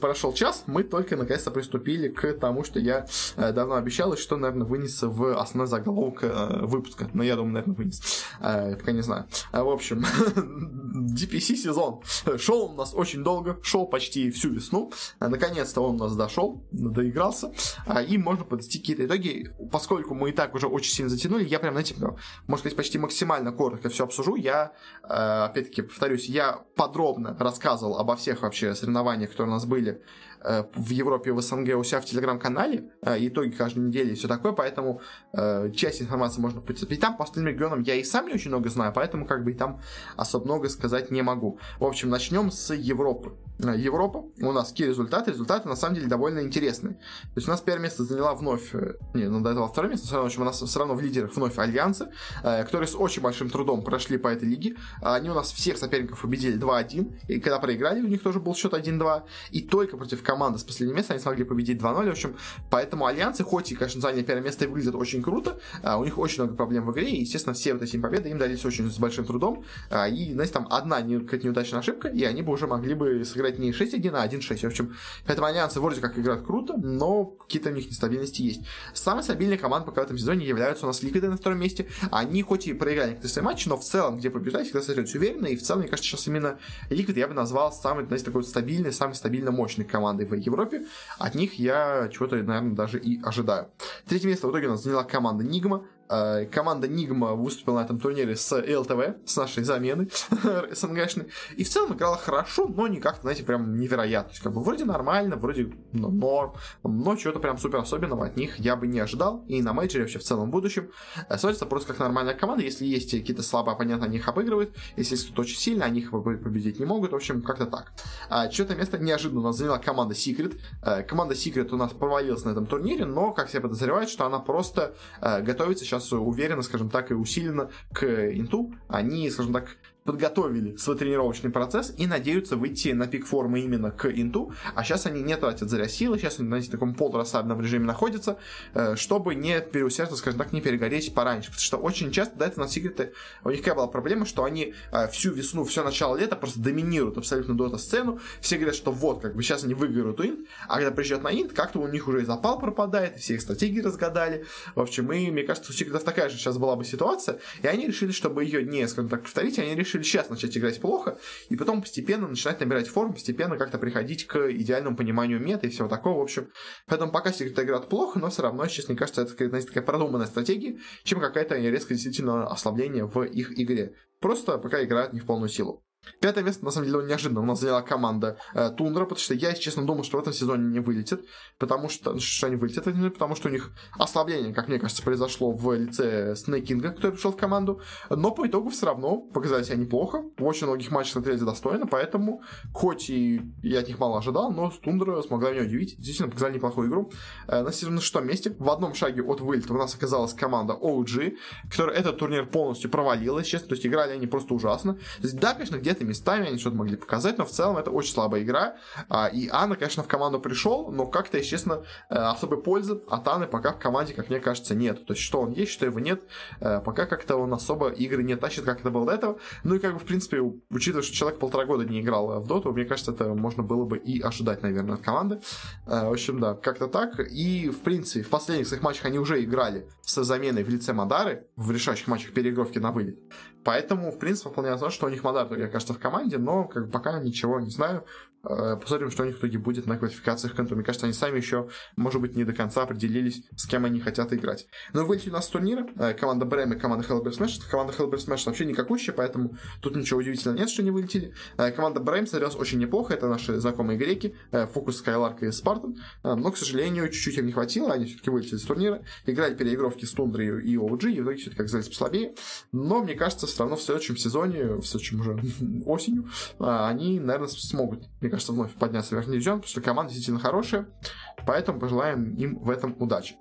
Прошел час, мы только наконец-то приступили к тому, что я э, давно обещал, и что, наверное, вынес в основной заголовок э, выпуска. Но я думаю, наверное, вынес. Э, пока не знаю. В общем, <laughs> DPC сезон шел у нас очень долго, шел почти всю весну. Наконец-то он у нас дошел доигрался, и можно подвести какие-то итоги. Поскольку мы и так уже очень сильно затянули, я прям, знаете, можно сказать, почти максимально коротко все обсужу. Я, опять-таки, повторюсь, я подробно рассказывал обо всех вообще соревнованиях, которые у нас были Э, в Европе, в СНГ у себя в телеграм-канале, э, итоги каждой недели и все такое, поэтому э, часть информации можно прицепить там. По остальным регионам я и сам не очень много знаю, поэтому как бы и там особо много сказать не могу. В общем, начнем с Европы. Европа, у нас какие результаты? Результаты на самом деле довольно интересные. То есть у нас первое место заняла вновь, не, ну до этого второе место, все равно, в общем, у нас все равно в лидерах вновь Альянсы, которые с очень большим трудом прошли по этой лиге. Они у нас всех соперников победили 2-1, и когда проиграли, у них тоже был счет 1-2, и только против команды с последнего места, они смогли победить 2-0, в общем, поэтому альянсы, хоть и, конечно, заняли первое место и выглядят очень круто, а, у них очень много проблем в игре, и, естественно, все вот эти победы им дались очень с большим трудом, а, и, знаете, там одна какая-то неудачная ошибка, и они бы уже могли бы сыграть не 6-1, а 1-6, в общем, поэтому альянсы вроде как играют круто, но какие-то у них нестабильности есть. Самая стабильная команда пока в этом сезоне являются у нас Ликвиды на втором месте, они хоть и проиграли некоторые свои матчи, но в целом, где побеждать, всегда остаются уверенно, и в целом, мне кажется, сейчас именно Liquid я бы назвал самой, знаете, такой стабильной, самой стабильно мощной командой в Европе. От них я чего-то, наверное, даже и ожидаю. Третье место в итоге у нас заняла команда Nigma. Э, команда Nigma выступила на этом турнире с iLTW, с нашей замены <laughs> СНГшной. И в целом играла хорошо, но не как-то, знаете, прям невероятно. То есть, как бы вроде нормально, вроде норм, но чего-то прям супер особенного от них я бы не ожидал. И на мейджоре вообще в целом будущем. Э, смотрится просто как нормальная команда. Если есть какие-то слабые оппоненты, они их обыгрывают. Если есть кто-то очень сильный, они их победить не могут. В общем, как-то так. А, что-то место неожиданно заняла команда Secret. Э, команда Secret у нас провалилась на этом турнире, но, как все подозревают, что она просто готовится сейчас уверенно, скажем так, и усиленно к инту. Они, скажем так, подготовили свой тренировочный процесс и надеются выйти на пик формы именно к инту, а сейчас они не тратят зря силы, сейчас они, знаете, в таком полурасслабленном режиме находятся, э, чтобы не переусердиться, скажем так, не перегореть пораньше, потому что очень часто до этого на секреты у них какая была проблема, что они э, всю весну, все начало лета просто доминируют абсолютно до сцену, все говорят, что вот, как бы сейчас они выиграют у инт, а когда приезжают на инт, как-то у них уже и запал пропадает, и все их стратегии разгадали, в общем, и мне кажется, у секретов такая же сейчас была бы ситуация, и они решили, чтобы ее не, скажем так, повторить, они решили решили сейчас начать играть плохо, и потом постепенно начинать набирать форму, постепенно как-то приходить к идеальному пониманию мета и всего такого. В общем, поэтому пока секреты играют плохо, но все равно, честно кажется, это знаете, такая продуманная стратегия, чем какая-то резкое действительно ослабление в их игре. Просто пока играют не в полную силу. Пятое место, на самом деле, неожиданно у нас заняла команда э, Тундра, потому что я, если честно, думал, что в этом сезоне не вылетит, потому что, что они вылетят, потому что у них ослабление, как мне кажется, произошло в лице Снейкинга, который пришел в команду, но по итогу все равно показали себя неплохо, в очень многих матчах смотрели достойно, поэтому, хоть и я от них мало ожидал, но Тундра смогла меня удивить, действительно показали неплохую игру. Э, на шестом месте, в одном шаге от вылета у нас оказалась команда OG, которая этот турнир полностью провалилась, честно, то есть играли они просто ужасно. Да, конечно, где-то местами они что-то могли показать, но в целом это очень слабая игра. А, и Анна, конечно, в команду пришел, но как-то, если честно, э, особой пользы от Анны пока в команде, как мне кажется, нет. То есть, что он есть, что его нет, э, пока как-то он особо игры не тащит, как это было до этого. Ну и как бы, в принципе, учитывая, что человек полтора года не играл в доту, мне кажется, это можно было бы и ожидать, наверное, от команды. В общем, да, как-то так. И, в принципе, в последних своих матчах они уже играли с заменой в лице Мадары в решающих матчах переигровки на вылет. Поэтому, в принципе, вполне возможно, что у них Мадар, мне кажется, в команде, но как пока ничего не знаю. Э, посмотрим, что у них в итоге будет на квалификациях контур. Мне кажется, они сами еще, может быть, не до конца определились, с кем они хотят играть. Но вылетели у нас с турнира. Э, команда Брэм и команда Hellbear Smash. Команда Hellbear Smash вообще никакущая, поэтому тут ничего удивительного нет, что не вылетели. Э, команда Брэм смотрелась очень неплохо. Это наши знакомые греки. Фокус, Скайларк и Спартан. Но, к сожалению, чуть-чуть им не хватило. Они все-таки вылетели с турнира. Играли переигровки с Тундрой и OG. И в итоге все-таки оказались послабее. Но, мне кажется, все равно в следующем сезоне, в следующем уже <laughs> осенью, они, наверное, смогут, мне кажется, вновь подняться в верхний дивизион, потому что команда действительно хорошая, поэтому пожелаем им в этом удачи.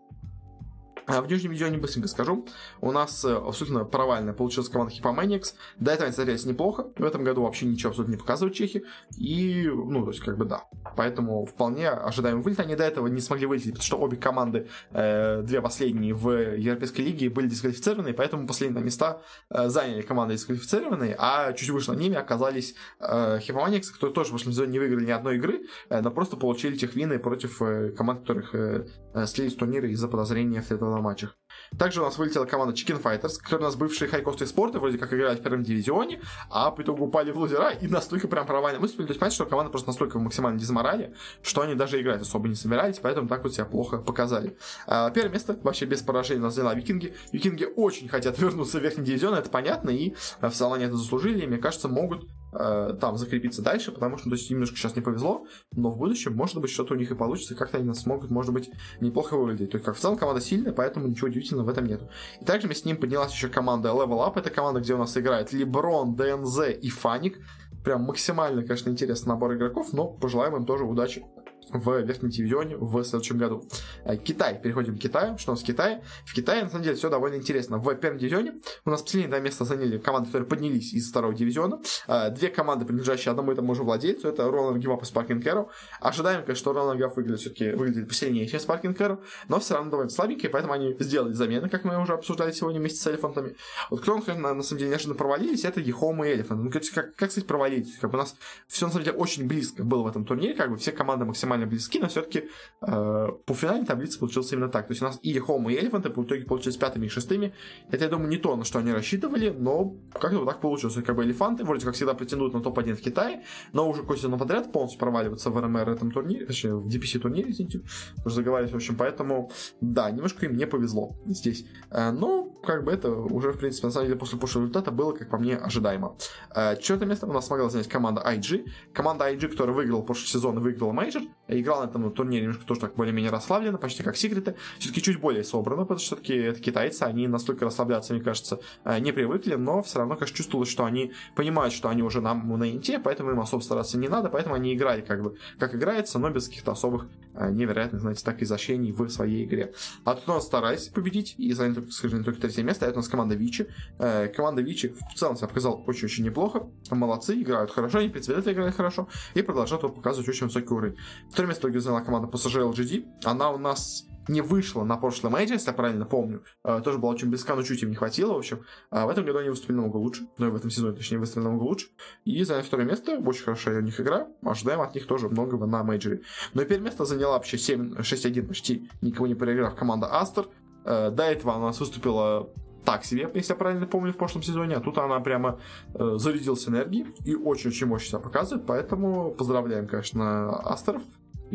А в нижнем дивизионе быстренько скажу. У нас э, абсолютно провальная получилась команда Hippomanix. До этого они смотрелись неплохо. В этом году вообще ничего абсолютно не показывают чехи. И, ну, то есть, как бы да. Поэтому вполне ожидаем вылет. Они до этого не смогли вылететь, потому что обе команды, э, две последние в Европейской лиге, были дисквалифицированы. Поэтому последние места э, заняли команды дисквалифицированные. А чуть выше над ними оказались э, Hippomanix, которые тоже в прошлом сезоне не выиграли ни одной игры, э, но просто получили тех вины против э, команд, которых э, э слились с турнира из-за подозрения в этого матчах. Также у нас вылетела команда Chicken Fighters, которые у нас бывшие хайкосты спорта, вроде как играли в первом дивизионе, а по итогу упали в лузера и настолько прям провально выступили. То есть, понимаете, что команда просто настолько максимально дезморали, что они даже играть особо не собирались, поэтому так вот себя плохо показали. А, первое место вообще без поражений у нас взяла Викинги. Викинги очень хотят вернуться в верхний дивизион, это понятно, и в Салоне это заслужили, и, мне кажется, могут э, там закрепиться дальше, потому что то есть, немножко сейчас не повезло, но в будущем, может быть, что-то у них и получится, как-то они смогут, может быть, неплохо выглядеть. То есть, как в целом, команда сильная, поэтому ничего удивительного в этом нету. И также с ним поднялась еще команда Level Up, это команда, где у нас играет Леброн, ДНЗ и Фаник. Прям максимально, конечно, интересный набор игроков, но пожелаем им тоже удачи в верхнем дивизионе в следующем году. Э, Китай. Переходим к Китаю. Что у нас в Китае? В Китае, на самом деле, все довольно интересно. В первом дивизионе у нас последнее два места заняли команды, которые поднялись из второго дивизиона. Э, две команды, принадлежащие одному и тому же владельцу. Это Royal Never Give Up и Sparking Arrow. Ожидаем, конечно, что Royal Never Give Up выглядит все-таки выглядит посильнее, чем Sparking Arrow, но все равно довольно слабенькие, поэтому они сделали замены, как мы уже обсуждали сегодня вместе с Элефантами. Вот кто, на, на самом деле, неожиданно провалились, это EHOME и Elephant. Ну, как, как, кстати, провалились? Как бы у нас все, на самом деле, очень близко было в этом турнире, как бы все команды максимально близки, но все-таки э, по финальной таблице получилось именно так. То есть у нас EHOME, и Elephant по итоге получились пятыми и шестыми. Это, я думаю, не то, на что они рассчитывали, но как-то вот так получилось. Как бы элефанты вроде как всегда претендуют на топ-1 в Китае, но уже какой сезон подряд полностью проваливаются в RMR этом турнире, точнее, в DPC турнире, извините, уже заговариваюсь, в общем, поэтому, да, немножко им не повезло здесь. Э, но, как бы это уже, в принципе, на самом деле, после прошлого результата было, как по мне, ожидаемо. Э, четвертое место у нас смогла занять команда IG. Команда IG, которая выиграла прошлый сезон и выиграла мейджор, играла на этом турнире немножко тоже так более-менее расслабленно, почти как секреты, все-таки чуть более собрано, потому что все-таки это китайцы, они настолько расслабляться, мне кажется, э, не привыкли, но все равно, конечно, чувствовалось, что они понимают, что они уже нам на инте, поэтому им особо стараться не надо, поэтому они играли как бы, как играется, но без каких-то особых э, невероятных, знаете, так изощрений в своей игре. А тут у нас старались победить и заняли, скажем, только третье место, это у нас команда Vici. Э, команда Vici в целом себя показала очень-очень неплохо, молодцы, играют хорошо, они, в это играют хорошо, и продолжают показывать очень высокий уровень. Второе место заняла команда PSG LGD. Она у нас не вышла на прошлом мейджоре, если я правильно помню. Э, тоже была очень близка, но чуть им не хватило, в общем. А в этом году они выступили намного лучше. Ну и в этом сезоне, точнее, выступили намного лучше. И заняли второе место. Очень хорошая у них игра. Ожидаем от них тоже многого на мейджоре. Но и первое место заняла вообще 7-6-1 почти, никого не проиграв команда Астер. Э, до этого она выступила так себе, если я правильно помню, в прошлом сезоне. А тут она прямо э, зарядилась энергией и очень-очень мощно себя показывает. Поэтому поздравляем, конечно, Астеров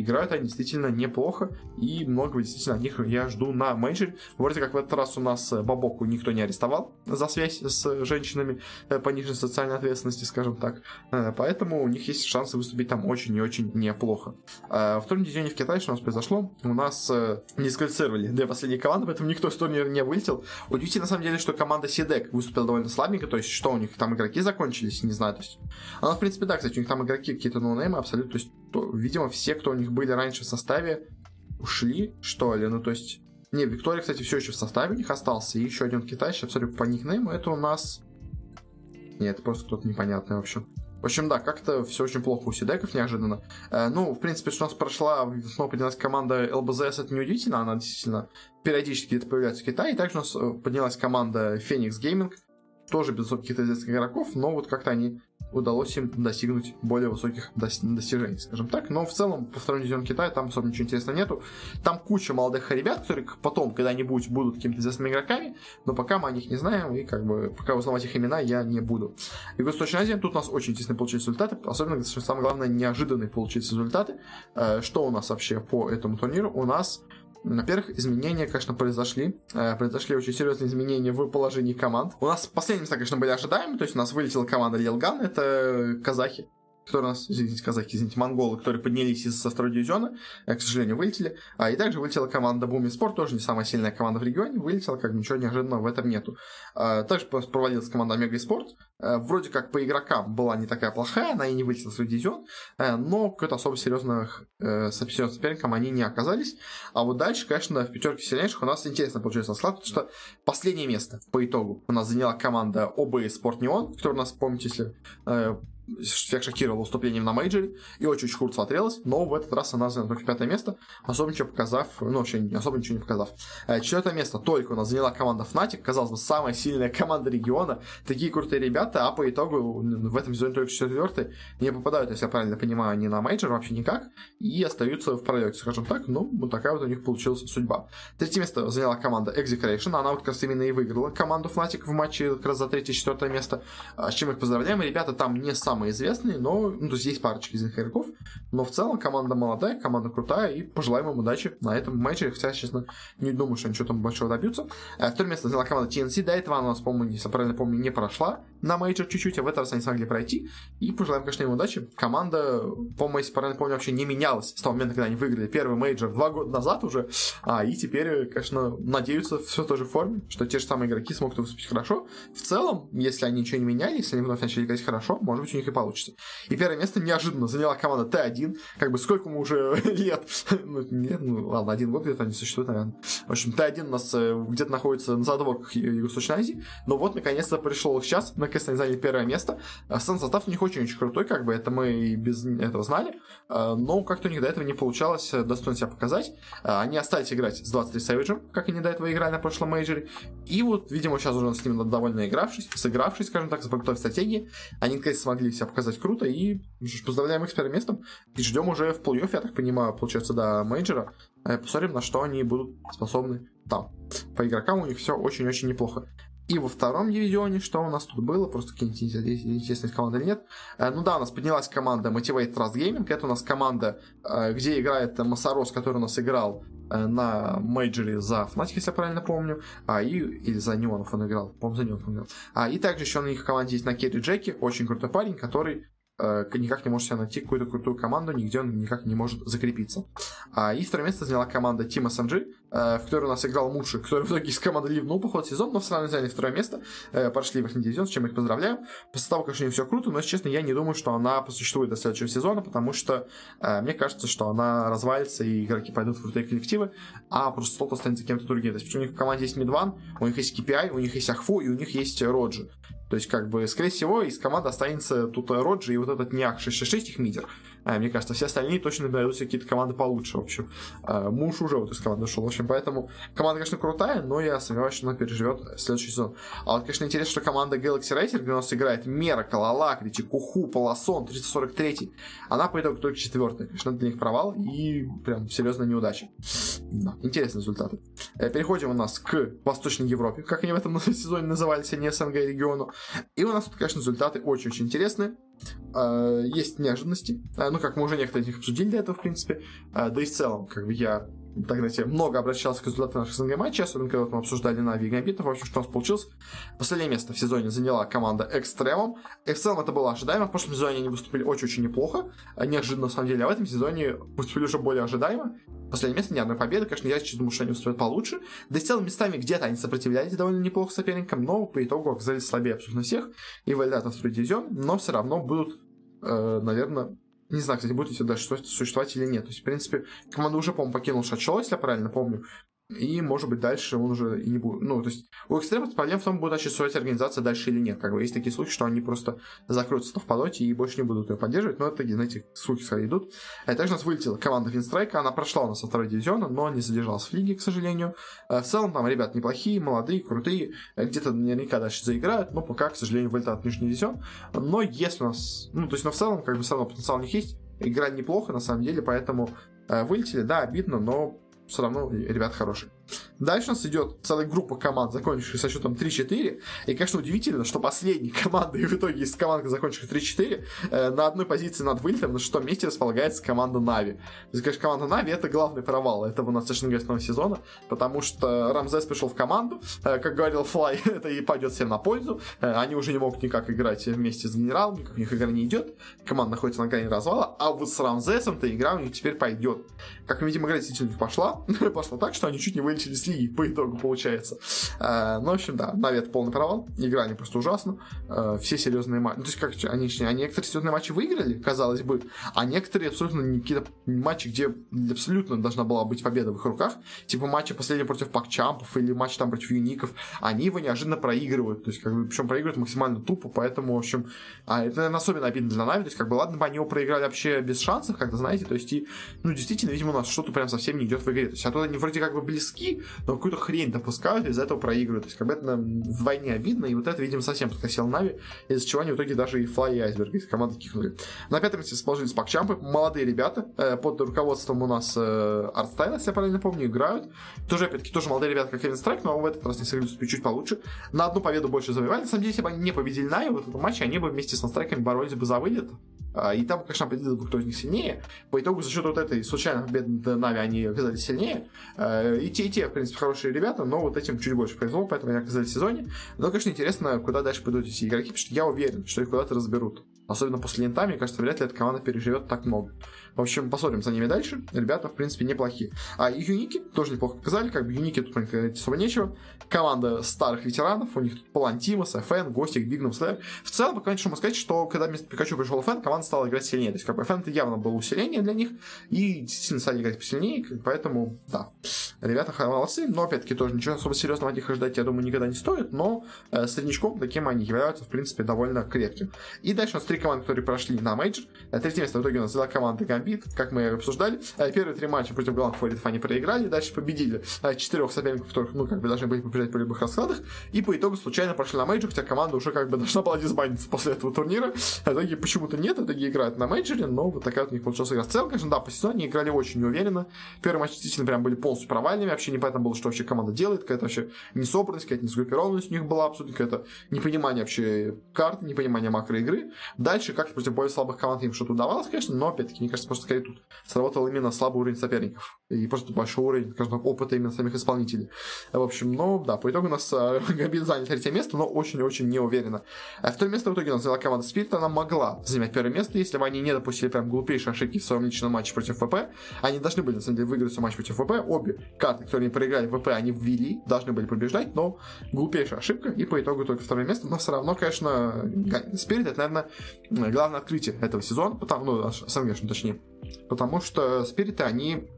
играют они действительно неплохо, и многого действительно от них я жду на мейджоре. Вроде как в этот раз у нас э, Бабоку никто не арестовал за связь с женщинами э, пониженной социальной ответственности, скажем так. Э, поэтому у них есть шансы выступить там очень и очень неплохо. Во втором дивизионе в Китае что у нас произошло? У нас дисквалифицировали две последние команды, поэтому никто с турнира не вылетел. Удивительно на самом деле, что команда Сидек выступила довольно слабенько, то есть что у них там игроки закончились, не знаю, то есть. Она, в принципе, да, кстати, у них там игроки какие-то ноунеймы абсолютно, то есть, то, видимо, все, кто у них были раньше в составе, ушли, что ли, ну, то есть... Не, Виктория, кстати, все еще в составе у них остался, и еще один китайский, абсолютно по никнейму, это у нас... Нет, это просто кто-то непонятный, в общем. В общем, да, как-то все очень плохо у Сидеков неожиданно. Э, ну, в принципе, что у нас прошла, снова поднялась команда ЛБЗС, это неудивительно, она действительно периодически где-то появляется в Китае. И также у нас э, поднялась команда Phoenix Gaming, тоже без каких-то известных игроков, но вот как-то они удалось им достигнуть более высоких достижений, скажем так. Но в целом, по второму дивизиону Китая там особо ничего интересного нету. Там куча молодых ребят, которые потом когда-нибудь будут какими-то известными игроками, но пока мы о них не знаем, и как бы пока узнавать их имена я не буду. И в Восточной Азии тут у нас очень интересные получились результаты, особенно, что самое главное, неожиданные получились результаты. Э, что у нас вообще по этому турниру? У нас во-первых, изменения, конечно, произошли. Э, произошли очень серьезные изменения в положении команд. У нас последние места, конечно, были ожидаемы. То есть у нас вылетела команда Лилган, это казахи которые у нас, извините, казахи, извините, монголы, которые поднялись из со второго дивизиона, э, к сожалению, вылетели. А, и также вылетела команда Буми Спорт, тоже не самая сильная команда в регионе, вылетела, как ничего неожиданного в этом нету. А, также провалилась команда Омега Спорт. А, вроде как по игрокам была не такая плохая, она и не вылетела в свой дивизион, а, но какой-то особо серьезных э, соперником они не оказались. А вот дальше, конечно, в пятерке сильнейших у нас интересно получился расклад, потому что последнее место по итогу у нас заняла команда ОБ Спорт Неон, которая у нас, помните, если э, всех шокировала выступлением на мейджоре и очень-очень круто смотрелась, но в этот раз она заняла только пятое место, особо ничего показав, ну, вообще особо ничего не показав. Э, четвертое место только у нас заняла команда Fnatic, казалось бы, самая сильная <laughs> команда региона, такие крутые ребята, а по итогу в этом сезоне только четвертый не попадают, если я правильно понимаю, они на мейджор вообще никак, и остаются в пролете, скажем так, ну, вот такая вот у них получилась судьба. Третье место заняла команда Execration, она вот как раз именно и выиграла команду Fnatic в матче как раз за третье-четвертое место, а, с чем их поздравляем, ребята там не сам самые известные, но ну, то есть есть парочка из них игроков, но в целом команда молодая, команда крутая, и пожелаем им удачи на этом матче, хотя, честно, не думаю, что они что-то большого добьются. А второе место заняла команда TNC, до этого она по-моему, если правильно помню, не прошла на мейджор чуть-чуть, а в этот раз они смогли пройти, и пожелаем, конечно, им удачи. Команда, по-моему, если правильно помню, вообще не менялась с того момента, когда они выиграли первый мейджор два года назад уже, а и теперь, конечно, надеются все в той же форме, что те же самые игроки смогут выступить хорошо. В целом, если они ничего не меняли, если они вновь начали играть хорошо, может быть, у них и получится. И первое место неожиданно заняла команда T1. Как бы сколько мы уже <laughs> лет? ну, нет, ну ладно, один год где-то они существуют, наверное. В общем, Т1 у нас э, где-то находится на задворках Юго-Восточной Азии. Но вот, наконец-то, пришел их час. Наконец-то они заняли первое место. А сам состав у них очень-очень крутой, как бы это мы и без этого знали. А, но как-то у них до этого не получалось э, достойно себя показать. Они остались играть с 23 Savage, как они до этого играли на прошлом мейджоре. И вот, видимо, сейчас уже с ним довольно игравшись, сыгравшись, скажем так, готовой стратегии, они наконец смогли себя показать круто, и поздравляем их с первым местом, и ждем уже в плей-оффе, я так понимаю, получается, до мейджора, э, посмотрим, на что они будут способны там. По игрокам у них все очень-очень неплохо. И во втором дивизионе, что у нас тут было, просто какие-нибудь интересные команды или нет. Э, ну да, у нас поднялась команда Motivate.Trust Gaming, это у нас команда, э, где играет Masaros, который у нас играл на мейджоре за Fnatic, если я правильно помню, а, и, или за Неонов он играл, по-моему, за Неонов он играл. А, и также еще на них команде есть на Керри Джеки, очень крутой парень, который Э, никак не может себе найти какую-то крутую команду, нигде он никак не может закрепиться. А, и второе место заняла команда Team SMG, э, в которой у нас играл Муши, который в итоге из команды ливнул по ходу сезона, но все равно заняли второе место, э, прошли в верхний дивизион, с чем их поздравляю. По составу, конечно, не все круто, но, если честно, я не думаю, что она посуществует до следующего сезона, потому что мне кажется, что она развалится, и игроки пойдут в крутые коллективы, а просто слот останется кем-то другим. То есть у них в команде есть Мидван, у них есть KPI, у них есть Ахфу, и у них есть Роджи. То есть, как бы, скорее всего, из команды останется тут Роджи и вот этот Ниак 666 их мидер. А, мне кажется, все остальные точно найдутся какие-то команды получше, в общем. А, муж уже вот из команды ушел, в общем, поэтому команда, конечно, крутая, но я сомневаюсь, что она переживет следующий сезон. А вот, конечно, интересно, что команда Galaxy Racer, где у нас играет Мера, Калалакрити, Куху, Полосон, 343 она по итогу только четвертая. Конечно, для них провал и прям серьезная неудача. Да, интересные результаты. Э, переходим у нас к Восточной Европе, как они в этом <laughs> сезоне назывались, а не СНГ региону. И у нас тут, конечно, результаты очень-очень интересные. Э, есть неожиданности. Э, ну, как мы уже некоторые из них обсудили до этого, в принципе. Э, да и в целом, как бы я так знаете, много обращался к результатам наших СНГ матчей, особенно когда мы обсуждали на Гамбитов, в общем, что у нас получилось. Последнее место в сезоне заняла команда Экстремум, и в целом это было ожидаемо, в прошлом сезоне они выступили очень-очень неплохо, неожиданно на самом деле, а в этом сезоне выступили уже более ожидаемо, Последнее место, ни одной победы, конечно, я думаю, что они выступят получше. Да и в целом местами где-то они сопротивлялись довольно неплохо соперникам, но по итогу оказались слабее абсолютно всех. И вылетают на второй дивизион, но все равно будут, э, наверное, не знаю, кстати, будет ли дальше существовать или нет. То есть, в принципе, команда уже, по-моему, покинул Шачо, если я правильно помню. И, может быть, дальше он уже и не будет. Ну, то есть, у экстремов проблема в том, будет существовать организация дальше или нет. Как бы есть такие случаи, что они просто закроются в полете и больше не будут ее поддерживать. Но это, знаете, слухи свои идут. А также у нас вылетела команда Финстрайка. Она прошла у нас со второй дивизиона, но не задержалась в лиге, к сожалению. А в целом, там ребят неплохие, молодые, крутые. Где-то наверняка дальше заиграют, но пока, к сожалению, вылетает нижний дивизион. Но если у нас... Ну, то есть, но в целом, как бы, все равно потенциал у них есть. Играть неплохо, на самом деле, поэтому э, вылетели, да, обидно, но все равно ребят хорошие. Дальше у нас идет целая группа команд, закончивших со счетом 3-4. И, конечно, удивительно, что последние команды, и в итоге из команд, закончивших 3-4, э, на одной позиции над вылетом на шестом месте располагается команда Нави. То есть, конечно, команда Нави это главный провал этого нас нового сезона, потому что Рамзес пришел в команду, э, как говорил Флай, <laughs> это и пойдет всем на пользу. Э, они уже не могут никак играть вместе с генералом, никак у них игра не идет. Команда находится на грани развала, а вот с Рамзесом-то игра у них теперь пойдет. Как мы видим, игра действительно пошла. <laughs> пошла так, что они чуть не вылетели с лиги по итогу получается. А, ну, в общем, да, Навет полный провал. Игра не просто ужасно. А, все серьезные матчи. Ну, то есть, как они, они некоторые серьезные матчи выиграли, казалось бы, а некоторые абсолютно какие-то матчи, где абсолютно должна была быть победа в их руках. Типа матчи последний против Пакчампов или матч там против Юников. Они его неожиданно проигрывают. То есть, как бы, причем проигрывают максимально тупо, поэтому, в общем, а, это, наверное, особенно обидно для Нави. То есть, как бы, ладно бы они его проиграли вообще без шансов, как-то, знаете, то есть, и, ну, действительно, видимо, у нас что-то прям совсем не идет в игре. То есть, а то они вроде как бы близки, но какую-то хрень допускают, и из-за этого проигрывают. То есть, как бы это вдвойне обидно, и вот это, видимо, совсем подкосил Нави, из-за чего они в итоге даже и Флай и Айсберг из команды кихнули. На пятом месте расположились PuckChamp ы, молодые ребята, э, под руководством у нас э, Артстайла, если я правильно помню, играют. Тоже, опять-таки, тоже молодые ребята, как Winstrike, но в этот раз не смогли чуть получше. На одну победу больше завоевали. На самом деле, если бы они не победили NaVi в этом матче, они бы вместе с Winstrike ами боролись бы за вылет. А, и там, конечно, определил кто из них сильнее. По итогу, за счет вот этой случайной победы NaVi они оказались сильнее. Э, и те, и те, в принципе, хорошие ребята, но вот этим чуть больше повезло, поэтому они оказались в сезоне. Но, конечно, интересно, куда дальше пойдут эти игроки, потому что я уверен, что их куда-то разберут. Особенно после лента, мне кажется, вряд ли эта команда переживет так много. В общем, посмотрим за ними дальше. Ребята, в принципе, неплохие. А Юники тоже неплохо показали. Как бы Юники тут говорить особо нечего. Команда старых ветеранов. У них тут Палантимас, ФН, Гостик, Бигнум, Слэйр. В целом, ничего могу сказать, что когда вместо Пикачу пришел ФН, команда стала играть сильнее. То есть, как бы ФН это явно было усиление для них. И действительно стали играть посильнее. Поэтому, да. Ребята молодцы. Но, опять-таки, тоже ничего особо серьезного от них ожидать, я думаю, никогда не стоит. Но э, среднячком таким они являются, в принципе, довольно крепким. И дальше у нас три команды, которые прошли на мейджор. Третье место в итоге у нас взяла команда Гамбит, как мы обсуждали. Э, первые три матча против главных фаворитов они проиграли, дальше победили э, четырех соперников, которых, ну, как бы должны были побеждать по любых раскладах, и по итогу случайно прошли на мейджор, хотя команда уже как бы должна была дисбаниться после этого турнира. В итоге почему-то нет, в итоге играют на мейджоре, но вот такая у них получилась игра. В целом, конечно, да, по сезону они играли очень неуверенно. Первые матчи действительно прям были полностью провальными, вообще непонятно было, что вообще команда делает, какая-то вообще несобранность, какая-то несгруппированность у них была абсолютно, какое-то непонимание вообще карт, непонимание макроигры. Дальше, как против более слабых команд им что-то удавалось, конечно, но опять-таки, мне кажется, просто скорее тут сработал именно слабый уровень соперников. И просто большой уровень, скажем так, опыта именно самих исполнителей. В общем, ну да, по итогу у нас э, <laughs> Габит занял третье место, но очень-очень неуверенно. А второе место в итоге у нас взяла команда Спирит, она могла занять первое место, если бы они не допустили прям глупейшие ошибки в своем личном матче против ВП. Они должны были, на самом деле, выиграть свой матч против ВП. Обе карты, которые они проиграли в ВП, они вели, должны были побеждать, но глупейшая ошибка, и по итогу только второе место. Но все равно, конечно, Спирит это, наверное, главное открытие этого сезона, потому, ну, СНГ, точнее. Потому что спириты, они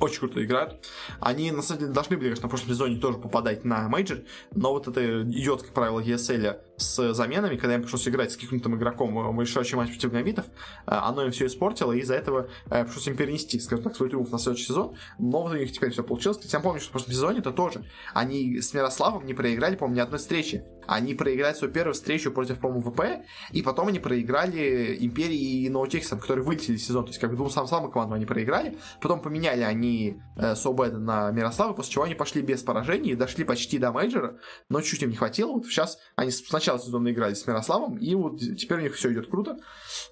очень круто играют. Они, на самом деле, должны были, конечно, в прошлом сезоне тоже попадать на мейджор, но вот это идиотское правило ESL с заменами, когда им пришлось играть с каким-то игроком в решающий матч против гамбитов, э, оно им все испортило, и из-за этого э, пришлось им перенести, скажем так, свой триумф на следующий сезон, но вот у них теперь все получилось. Кстати, я помню, что в прошлом сезоне это тоже. Они с Мирославом не проиграли, по-моему, ни одной встречи. Они проиграли свою первую встречу против, по-моему, ВП, и потом они проиграли Империи и Ноутексам, которые вылетели из сезона. То есть, как бы двум самым слабым командам они проиграли. Потом поменяли они э, Собеда на Мирослава, после чего они пошли без поражений дошли почти до мейджора, но чуть им не хватило. Вот сейчас они сначала начала сезона играли с Мирославом, и вот теперь у них все идет круто.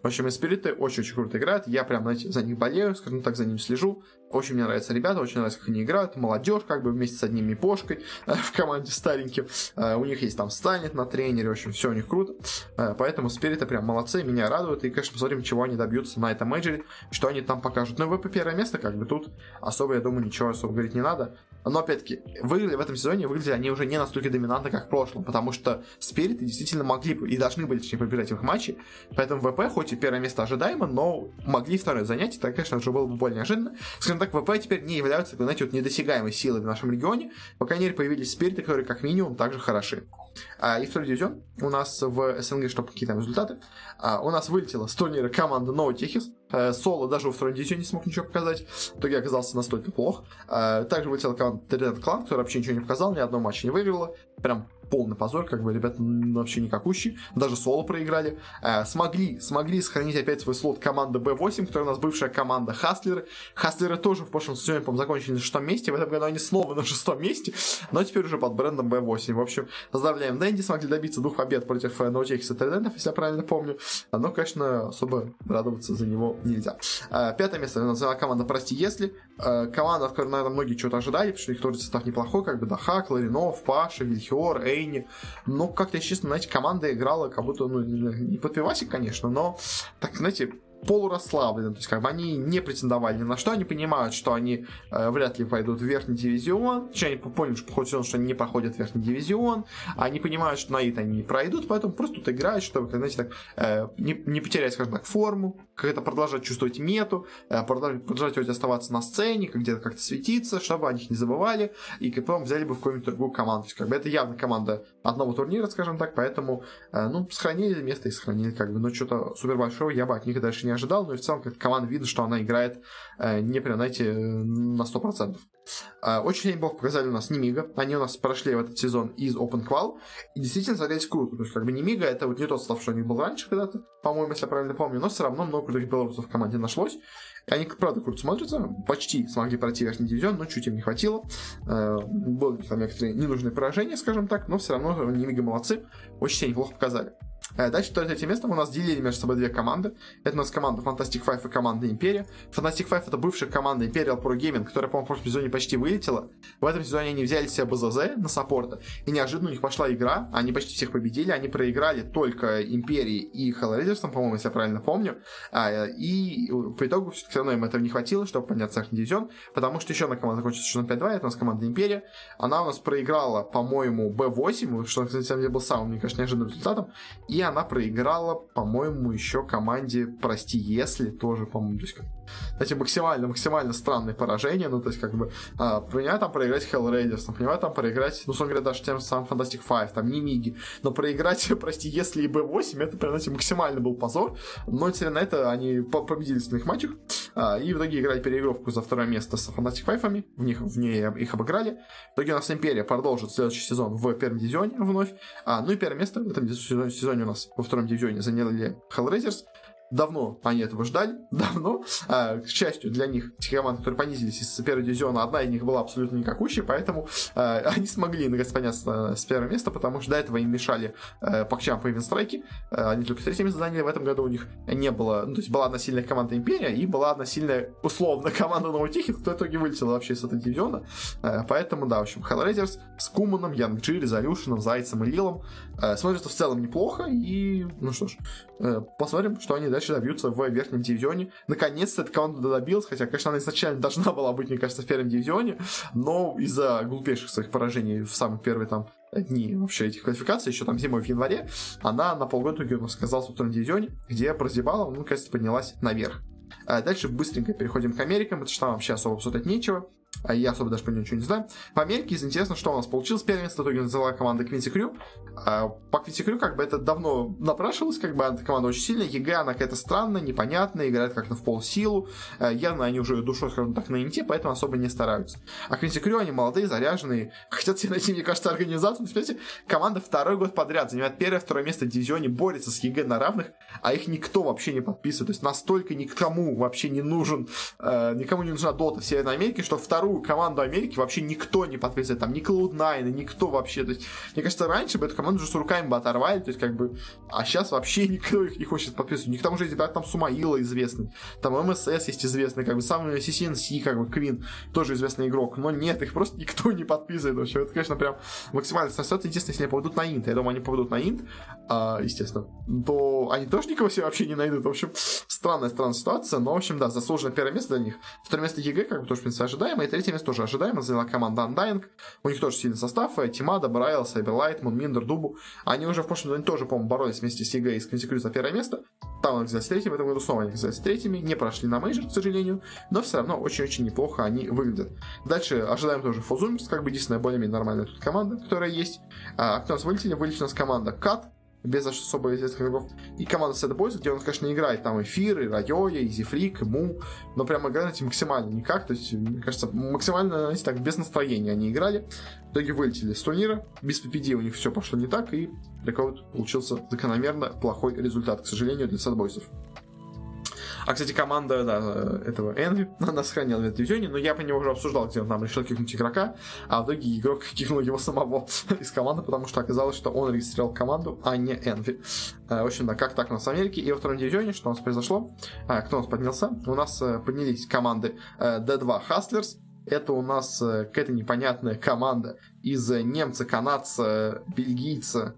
В общем, и спириты очень-очень круто играют. Я прям, знаете, за них болею, скажем так, за ними слежу. Очень мне нравятся ребята, очень нравится, как они играют. Молодежь, как бы вместе с одним Мипошкой э, <laughs> в команде стареньким. Э, у них есть там Станет на тренере, в общем, все у них круто. Э, поэтому спириты прям молодцы, меня радуют. И, конечно, посмотрим, чего они добьются на этом мейджоре, что они там покажут. Ну, ВП первое место, как бы тут особо, я думаю, ничего особо говорить не надо. Но, опять-таки, выглядели в этом сезоне, выглядели они уже не настолько доминантно, как в прошлом, потому что спириты действительно могли и должны были, точнее, побеждать в их матче. Поэтому ВП, хоть и первое место ожидаемо, но могли второе занять, это, конечно, уже было бы более неожиданно. Скажем так, ВП теперь не являются, знаете, вот недосягаемой силой в нашем регионе. По крайней мере, появились спириты, которые как минимум также хороши. А, и второй дивизион у нас в СНГ, чтобы какие там результаты. А, у нас вылетела с турнира команда Новый Техис. А, Соло даже во втором дивизионе не смог ничего показать. В итоге оказался настолько плох. А, также вылетела команда Trident Clan, которая вообще ничего не показала, ни одного матча не выиграла. Прям полный позор, как бы ребята вообще никакущие, даже соло проиграли. Э, смогли, смогли сохранить опять свой слот команда B8, которая у нас бывшая команда Хаслеры. Хаслеры тоже в прошлом сезоне, по закончили на шестом месте, в этом году они снова на шестом месте, но теперь уже под брендом B8. В общем, поздравляем Дэнди, смогли добиться двух побед против Ноутекса и Тридентов, если я правильно помню. Но, конечно, особо радоваться за него нельзя. Э, пятое место называется команда «Прости, если». Э, команда, от которой, наверное, многие что-то ожидали, потому что их тоже состав неплохой, как бы Дахак, Ларинов, Паша, Вильхиор, Эйни. Но как-то, честно, знаете, команда играла как будто, ну, не под пивасик, конечно, но, так, знаете, полурасслаблены, то есть как бы они не претендовали ни на что, они понимают, что они э, вряд ли пойдут в верхний дивизион, точнее, они поняли, что по что они не проходят в верхний дивизион, они понимают, что на ИТ они не пройдут, поэтому просто тут играют, чтобы, знаете, так, э, не, не потерять, скажем так, форму, как-то продолжать чувствовать мету, э, продолжать, оставаться на сцене, где-то как-то светиться, чтобы о них не забывали, и потом взяли бы в какую-нибудь другую команду. То есть, как бы это явно команда одного турнира, скажем так, поэтому, э, ну, сохранили место и сохранили, как бы, но что-то супер большого я бы от них дальше не ожидал, но и в целом как команда видно, что она играет э, не прям, знаете, на 100%. Э, очень неплохо показали у нас Немига. Они у нас прошли в этот сезон из Open Qual. И действительно смотрелись круто. То есть, как бы Немига это вот не тот состав, что у них был раньше когда-то, по-моему, если я правильно помню, но все равно много крутых белорусов в команде нашлось. И они, правда, круто смотрятся. Почти смогли пройти верхний дивизион, но чуть им не хватило. Э, были там некоторые ненужные поражения, скажем так, но все равно Немига молодцы. Очень себя неплохо показали. Э, дальше второе третье место у нас делили между собой две команды. Это у нас команда Fantastic Five и команда Империя. Fantastic Five это бывшая команда Imperial Pro Gaming, которая, по-моему, в прошлом сезоне почти вылетела. В этом сезоне они взяли себе БЗЗ на саппорта, и неожиданно у них пошла игра, они почти всех победили, они проиграли только Империи и Hellraisers, по-моему, если я правильно помню. А, и по итогу все равно им этого не хватило, чтобы подняться в дивизион, потому что еще одна команда закончилась сезон 5-2, это у нас команда Империя. Она у нас проиграла, по-моему, B8, что, на самом деле, был самым, мне кажется, неожиданным результатом, и она проиграла, по-моему, еще команде «Прости, если» тоже, по-моему, то есть, знаете, максимально, максимально странное поражение, ну, то есть, как бы, а, понимаю, там проиграть Hellraiders, понимаю, там проиграть, ну, собственно говоря, даже тем самым Fantastic Five, там, не Миги, но проиграть, <laughs> прости, если и B8, это, прям, знаете, максимально был позор, но, несмотря на это, они победили в своих матчах, а, и в итоге играли переигровку за второе место с Fantastic Five, в них, в ней их обыграли, в итоге у нас Империя продолжит следующий сезон в первом дивизионе вновь, а, ну, и первое место в этом сезоне, сезоне у нас во втором дивизионе заняли Hellraisers, Давно они этого ждали, <laughs> давно. А, к счастью для них, те команды, которые понизились из первого дивизиона, одна из них была абсолютно никакущей, поэтому а, <laughs> они смогли наконец подняться с первого места, потому что до этого им мешали а, Пакчамп и Винстрайки. А, они только третье место заняли, в этом году у них не было, ну, то есть была одна сильная команда Империя и была одна сильная, условно, <laughs> команда Новотихи, кто в итоге вылетела вообще с этого дивизиона. А, поэтому, да, в общем, Hellraisers с Куманом, Янг Джи, Резолюшеном, Зайцем и Лилом смотрится в целом неплохо, и, ну что ж, а, посмотрим, что они дальше добьются в верхнем дивизионе. Наконец-то эта команда добилась, хотя, конечно, она изначально должна была быть, мне кажется, в первом дивизионе, но из-за глупейших своих поражений в самые первые там дни вообще этих квалификаций, еще там зимой в январе, она на полгода у нас оказалась во втором дивизионе, где прозябала, ну, наконец-то поднялась наверх. А дальше быстренько переходим к Америкам, потому что там вообще особо обсуждать нечего а я особо даже про нее ничего не знаю. По Америке интересно, что у нас получилось. Первое место в итоге заняла команда Quincy Crew. А, по Quincy Crew как бы это давно напрашивалось, как бы эта команда очень сильная. EG, она какая-то странная, непонятная, играет как-то в полсилу. А, явно они уже душой, скажем так, на инте, поэтому особо не стараются. А Quincy Crew, они молодые, заряженные, <laughs> хотят себе найти, мне кажется, организацию. Смотрите, команда второй год подряд занимает первое, второе место в дивизионе, борется с EG на равных, а их никто вообще не подписывает. То есть настолько никому вообще не нужен, э, никому не нужна дота в Северной Америке, что второй вторую команду Америки вообще никто не подписывает, там ни Cloud9, никто вообще, то есть, мне кажется, раньше бы эту команду уже с руками бы оторвали, то есть, как бы, а сейчас вообще <laughs> никто их не хочет подписывать, у них там уже ребят, там Сумаила известный, там MSS есть известный, как бы, сам CCNC, как бы, Квин, тоже известный игрок, но нет, их просто <laughs> никто не подписывает вообще, это, конечно, прям максимально ситуация, единственное, если они попадут на Инт, я думаю, они попадут на Инт, а, естественно, то они тоже никого себе вообще не найдут, в общем, странная, странная ситуация, но, в общем, да, заслуженно первое место для них, второе место EG, как бы, тоже, в принципе, ожидаемо, и третье место тоже ожидаемо, заняла команда Undying, у них тоже сильный состав, э, Timado, Bryle, Сайберлайт, MoonMeander, DuBu, они уже в прошлом году тоже, по-моему, боролись вместе с EG и с Quincy Crew за первое место, там они взялись третьими, в этом году снова они взялись третьими, не прошли на мейджор, к сожалению, но все равно очень-очень неплохо они выглядят. Дальше ожидаем тоже Фузумерс, как бы единственная более-менее нормальная тут команда, которая есть. А, кто у нас вылетели? Вылетела у нас команда Кат, без особо известных игроков. И команда Sad Boys, где он, конечно, играет там эфир, и Радиоя, и Му, но прям играют эти максимально никак, то есть, мне кажется, максимально, знаете, так, без настроения они играли. В итоге вылетели с турнира, без PPD у них все пошло не так, и для кого-то получился закономерно плохой результат, к сожалению, для Boys. А, кстати, команда да, этого Энви, она сохранила в дивизионе, но я по нему уже обсуждал, где он там решил кикнуть игрока, а в итоге игрок <laughs> кикнул его самого <laughs> из команды, потому что оказалось, что он регистрировал команду, а не Энви. В общем, да, как так у нас в Америке. И во втором дивизионе, что у нас произошло? А, кто у нас поднялся? У нас э, поднялись команды D2 Hustlers, это у нас э, какая-то непонятная команда из немца, канадца, бельгийца,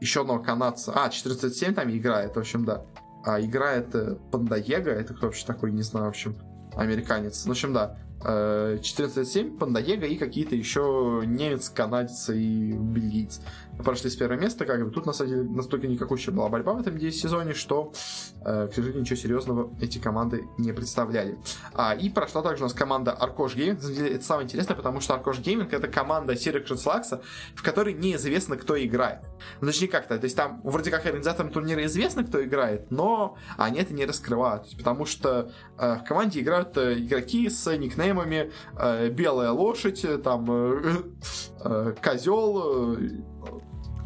еще одного канадца. А, 47 там играет, в общем, да а играет Пандаега, это кто вообще такой, не знаю, в общем, американец. В общем, да, 14.7, Пандаега и какие-то еще немец, канадец и бельгиец прошли с первого места, как бы тут на самом деле настолько никакущая была борьба в этом сезоне, что, э, к сожалению, ничего серьезного эти команды не представляли. А, и прошла также у нас команда Аркош Гейминг. Это самое интересное, потому что Аркош Гейминг это команда Сирик Шицлакса, в которой неизвестно, кто играет. Ну, точнее как-то, то есть там вроде как организаторам турнира известно, кто играет, но они это не раскрывают, потому что э, в команде играют э, игроки с никнеймами э, Белая лошадь, там э, э, Козел, э,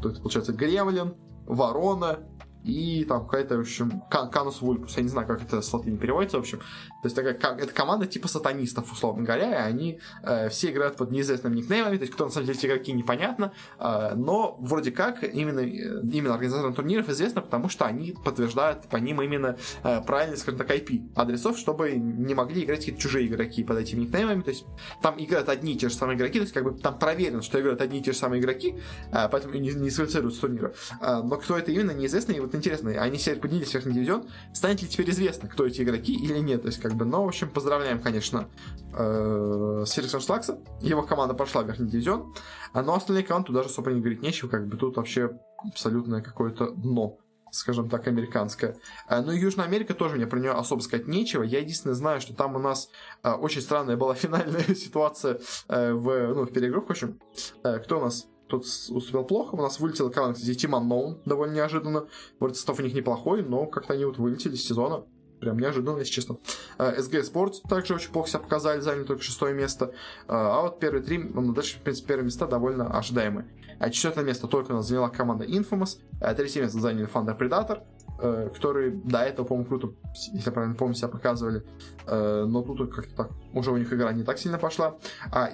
то это получается Гремлин, Ворона и там какая-то, в общем, Канус Вульпус. Я не знаю, как это с латыни переводится, в общем. То есть такая, как, это команда типа сатанистов, условно говоря, и они э, все играют под неизвестными никнеймами, то есть кто на самом деле эти игроки, непонятно, э, но вроде как именно, э, именно организаторам турниров известно, потому что они подтверждают по ним именно э, правильность, скажем так, IP адресов, чтобы не могли играть какие-то чужие игроки под этими никнеймами, то есть там играют одни и те же самые игроки, то есть как бы там проверено, что играют одни и те же самые игроки, э, поэтому не, не с турнира. Э, но кто это именно, неизвестно, и вот интересно, они все поднялись в верхний дивизион, станет ли теперь известно, кто эти игроки или нет, то есть как бы, но, в общем, поздравляем, конечно, э, Сириксон Шлакса. Его команда прошла в верхний дивизион. А, но остальные команды тут даже особо не говорить нечего, как бы тут вообще абсолютное какое-то дно скажем так, американская. Э, ну Южная Америка тоже мне про нее особо сказать нечего. Я единственное знаю, что там у нас э, очень странная была <laughs> финальная ситуация в, ну, в переиграх. В общем, кто у нас тут успел плохо. У нас вылетела команда, кстати, Team Unknown довольно неожиданно. Вроде состав у них неплохой, но как-то они вот вылетели с сезона. Прям неожиданно, если честно. SG Sports также очень плохо себя показали, заняли только шестое место. А вот первые три, ну, дальше, в принципе, первые места довольно ожидаемые. А четвертое место только у нас заняла команда Infamous. Третье место заняли Thunder Predator которые до этого, по-моему, круто, если я правильно помню, себя показывали. Но тут как-то так, уже у них игра не так сильно пошла.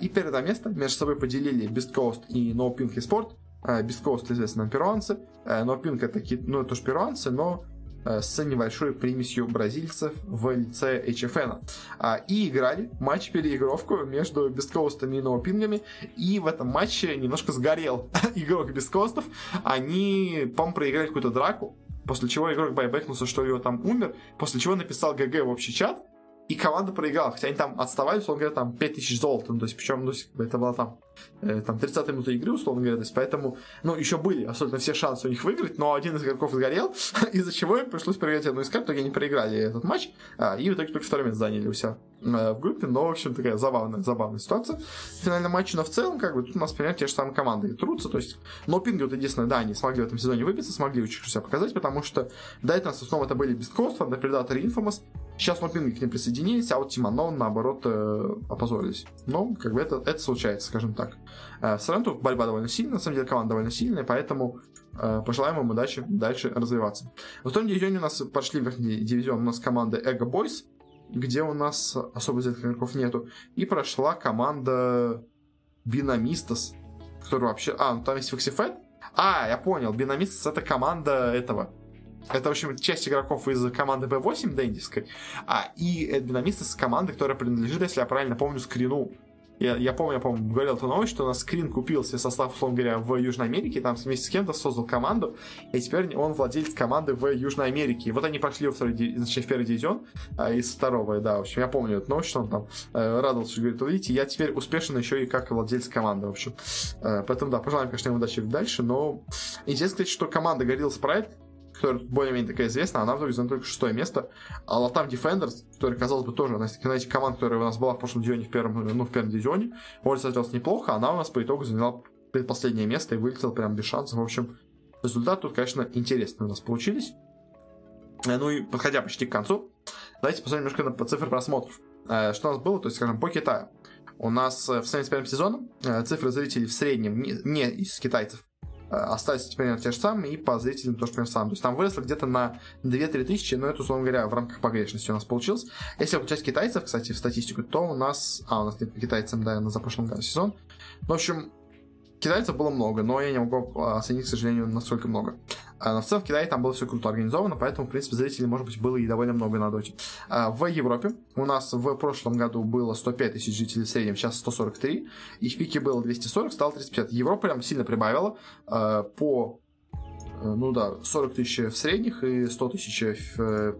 И первое место между собой поделили Best Coast и No Pink Sport. Best Coast, известно нам перуанцы. No Pink это, ну, это же перуанцы, но Э, с небольшой примесью бразильцев в лице HFN. А, и играли матч-переигровку между бесткоустами и ноупингами, и в этом матче немножко сгорел <laughs> игрок бесткоустов. Они, по проиграли какую-то драку, после чего игрок байбекнулся, что его там умер, после чего написал ГГ в общий чат, и команда проиграла, хотя они там отставали, условно говоря, там 5000 золота, ну, то есть, причем, ну, это было там, там 30 минута игры, условно говоря, то есть, поэтому, ну, еще были абсолютно все шансы у них выиграть, но один из игроков сгорел, <laughs> из-за чего им пришлось проиграть одну из карт, итоге они проиграли этот матч, а, и в итоге только второе место заняли у себя э, в группе, но, в общем, такая забавная, забавная ситуация в финальном матче, но в целом, как бы, тут у нас, примерно, те же самые команды трутся, то есть, но Пинги, вот единственное, да, они смогли в этом сезоне выбиться, смогли очень себя показать, потому что до этого, снова это были Бесткост, Фанда Predator и Infamous, сейчас Нопинги к ним присоединились, а вот Тимон но наоборот э, опозорились. Но как бы это, это случается, скажем так. Э, все равно тут борьба довольно сильная, на самом деле команда довольно сильная, поэтому э, пожелаем им удачи дальше развиваться. В том дивизионе у нас пошли в верхний дивизион у нас команды Эго Boys, где у нас особо известных игроков нету. И прошла команда Бинамистас, которая вообще... А, ну там есть Фоксифайт? А, я понял, Бинамистас это команда этого это, в общем, часть игроков из команды B8 Дэндиской, а, и Бинамистас команды, которая принадлежит, если я правильно помню, скрину я, я помню, я помню, говорил эту новость, что у нас скрин купил себе состав, условно говоря, в Южной Америке, там вместе с кем-то создал команду, и теперь он владелец команды в Южной Америке. И вот они пошли во второй, значит, в первый дивизион а, из второго, да, в общем, я помню эту новость, что он там э, радовался, говорит, видите, я теперь успешен еще и как владелец команды, в общем. Э, поэтому, да, пожелаем, конечно, ему удачи дальше, но интересно, кстати, что команда Гориллас Pride которая более-менее такая известная, она вдруг заняла только шестое место. А Latam Defenders, который, казалось бы, тоже, знаете, команда, которая у нас была в прошлом дивизионе, в первом, ну, в первом дивизионе, может, смотрелась неплохо, она у нас по итогу заняла предпоследнее место и вылетела прям без шансов. В общем, результат тут, конечно, интересный у нас получились. Э, ну и подходя почти к концу, давайте посмотрим немножко на цифры просмотров. Э, что у нас было, то есть, скажем, по Китаю. У нас э, в сравнении с первым цифры зрителей в среднем не, не из китайцев остались примерно те же самые, и по зрителям тоже примерно самое. То есть там выросло где-то на 2-3 тысячи, но это, условно говоря, в рамках погрешности у нас получилось. Если включать китайцев, кстати, в статистику, то у нас... А, у нас нет китайцев, да, на за прошлом году сезон. В общем, Китайцев было много, но я не могу а, оценить, к сожалению, насколько много. А, но в целом в Китае там было все круто организовано, поэтому, в принципе, зрителей, может быть, было и довольно много на доте. А, в Европе у нас в прошлом году было 105 тысяч жителей в среднем, сейчас 143. И в пике было 240, стало 350. Европа прям сильно прибавила по э, ну да, 40 тысяч в средних и 100 тысяч в э,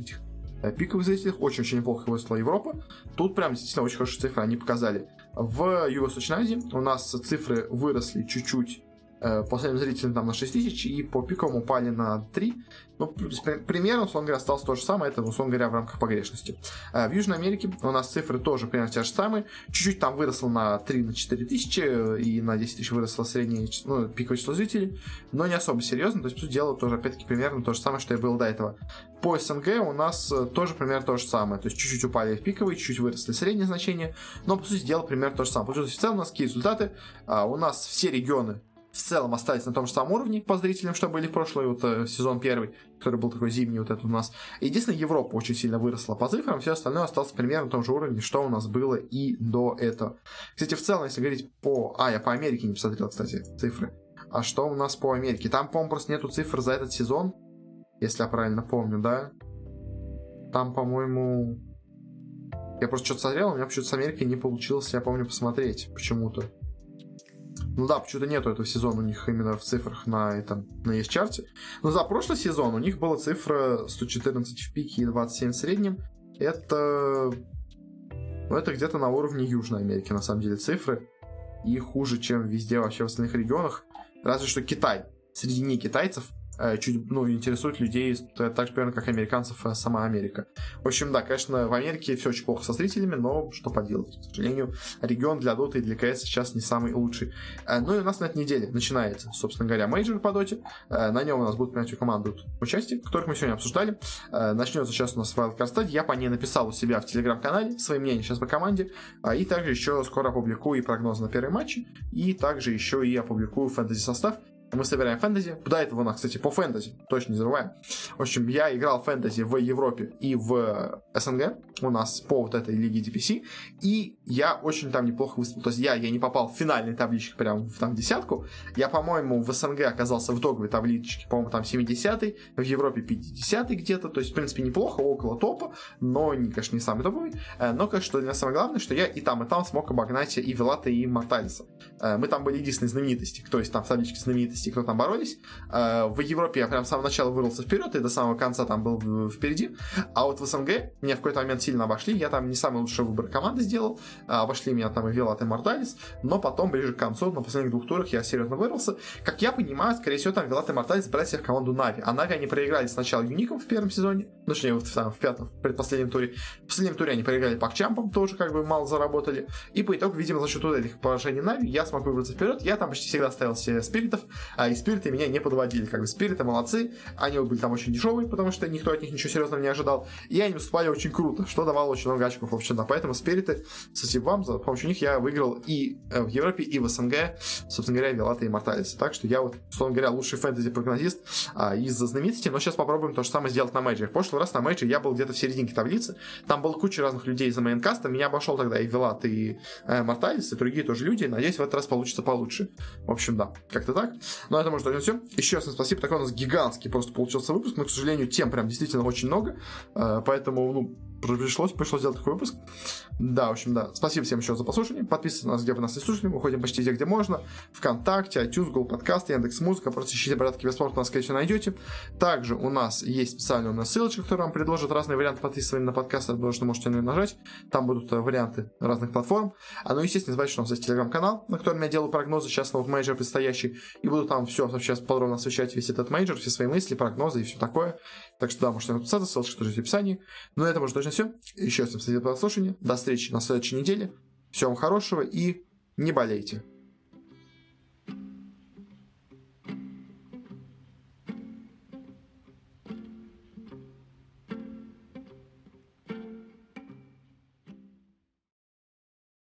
этих э, пиковых зрителях. Очень-очень неплохо выросла Европа. Тут прям действительно очень хорошие цифры они показали. В Юго-Восточной Азии у нас цифры выросли чуть-чуть по последним зрителям там на 6 тысяч и по пиковым упали на 3. Ну, примерно, условно говоря, осталось то же самое, это, условно говоря, в рамках погрешности. Э, в Южной Америке у нас цифры тоже примерно те же самые. Чуть-чуть там выросло на 3 на 4 тысячи, э, и на 10 тысяч выросло среднее ну, пиковое число зрителей, но не особо серьезно, то есть, тут дело тоже, опять-таки, примерно то же самое, что и было до этого. По СНГ у нас э, тоже примерно то же самое, то есть, чуть-чуть упали в пиковые, чуть-чуть выросли средние значения, но, по сути дела, примерно то же самое. Получилось в целом у нас какие результаты? А, у нас все регионы в целом остались на том же самом уровне по зрителям, что были в прошлый вот, э, сезон первый, который был такой зимний вот этот у нас. Единственное, Европа очень сильно выросла по цифрам, все остальное осталось примерно на том же уровне, что у нас было и до этого. Кстати, в целом, если говорить по... А, я по Америке не посмотрел, кстати, цифры. А что у нас по Америке? Там, по-моему, просто нету цифр за этот сезон, если я правильно помню, да? Там, по-моему... Я просто что-то смотрел, у меня почему-то с Америкой не получилось, я помню, посмотреть почему-то. Ну да, почему-то нету этого сезона у них именно в цифрах на этом, на есть чарте. Но за прошлый сезон у них была цифра 114 в пике и 27 в среднем. Это... Ну, это где-то на уровне Южной Америки, на самом деле, цифры. И хуже, чем везде вообще в остальных регионах. Разве что Китай. Среди не китайцев чуть, ну, интересует людей так же примерно, как американцев э, сама Америка. В общем, да, конечно, в Америке все очень плохо со зрителями, но что поделать. К сожалению, регион для Доты и для КС сейчас не самый лучший. Э, ну и у нас на этой неделе начинается, собственно говоря, мейджор по Доте. На нем у нас будут принять команду участие, которых мы сегодня обсуждали. Начнется сейчас у нас Wildcard Study. Я по ней написал у себя в телеграм-канале свои мнения сейчас по команде. И также еще скоро опубликую и прогноз на первый матч. И также еще и опубликую фэнтези состав мы собираем фэнтези. До этого у нас, кстати, по фэнтези, точно не забываем. В общем, я играл фэнтези в Европе и в СНГ. У нас по вот этой лиге DPC. И я очень там неплохо выступил. То есть я, я не попал в финальный табличке прям в там десятку. Я, по-моему, в СНГ оказался в итоговой табличке, по-моему, там 70-й. В Европе 50-й где-то. То есть, в принципе, неплохо, около топа. Но, конечно, не самый топовый. Э, но, конечно, для меня самое главное, что я и там, и там смог обогнать и Велата, и Морталиса. Э, мы там были единственные знаменитости. То есть там в табличке знаменитости знаменитостей, кто там боролись. Э, в Европе я прям с самого начала вырвался вперед, и до самого конца там был впереди. А вот в СНГ меня в какой-то момент сильно обошли. Я там не самый лучший выбор команды сделал. А, обошли меня там и Велат, и Морталис. Но потом, ближе к концу, на последних двух турах я серьезно вырвался. Как я понимаю, скорее всего, там Велат и Морталис брали себе в команду Нави. А Нави они проиграли сначала Юником в первом сезоне. Ну, точнее, в, в, в пятом, в предпоследнем туре. В последнем туре они проиграли PuckChamp'ом, тоже как бы мало заработали. И по итогу, видимо, за счет этих поражений Нави я смог выбраться вперед. Я там почти всегда ставил себе спиритов. А и спириты меня не подводили. Как бы спириты молодцы, они были там очень дешевые, потому что никто от них ничего серьезного не ожидал, и они выступали очень круто, что давало очень много очков, в общем, да, поэтому спириты, спасибо вам, за помощью них я выиграл и э, в Европе, и в СНГ, собственно говоря, Вилата и Морталис. Так что я вот, условно говоря, лучший фэнтези-прогнозист а, из знаменитостей, но сейчас попробуем то же самое сделать на мейджоре. В прошлый раз на мейджоре я был где-то в серединке таблицы, там было куча разных людей из мейнкаста, меня обошел тогда и Вилат, и э, Морталис, и другие тоже люди, надеюсь, в этот раз получится получше. В общем, да, как-то так. Но это может быть все. Еще раз спасибо, такой у нас гигантский просто получился выпуск, но, к сожалению, тем прям действительно очень много, э, поэтому, ну, пришлось, пришлось сделать такой выпуск. Да, в общем, да. Спасибо всем еще за прослушивание. Подписывайтесь на нас, где вы нас и слушали. Мы выходим почти где, где можно. ВКонтакте, iTunes, Google Подкасты, Яндекс Музыка. Просто ищите «Братки Киберспорт», нас, скорее всего, найдете. Также у нас есть специальная у нас ссылочка, которая вам предложит разные варианты подписывания на подкасты, потому что можете на нее нажать. Там будут э, варианты разных платформ. А ну, естественно, забывайте, что у нас есть телеграм-канал, на котором я делаю прогнозы сейчас на вот мейджор предстоящий. И буду там все сейчас подробно освещать весь этот мейджор, все свои мысли, прогнозы и все такое. Так что да, можете подписаться, ссылочка тоже в описании. Но на этом уже точно все. Еще раз спасибо за прослушивание. До встречи на следующей неделе. Всем хорошего и не болейте.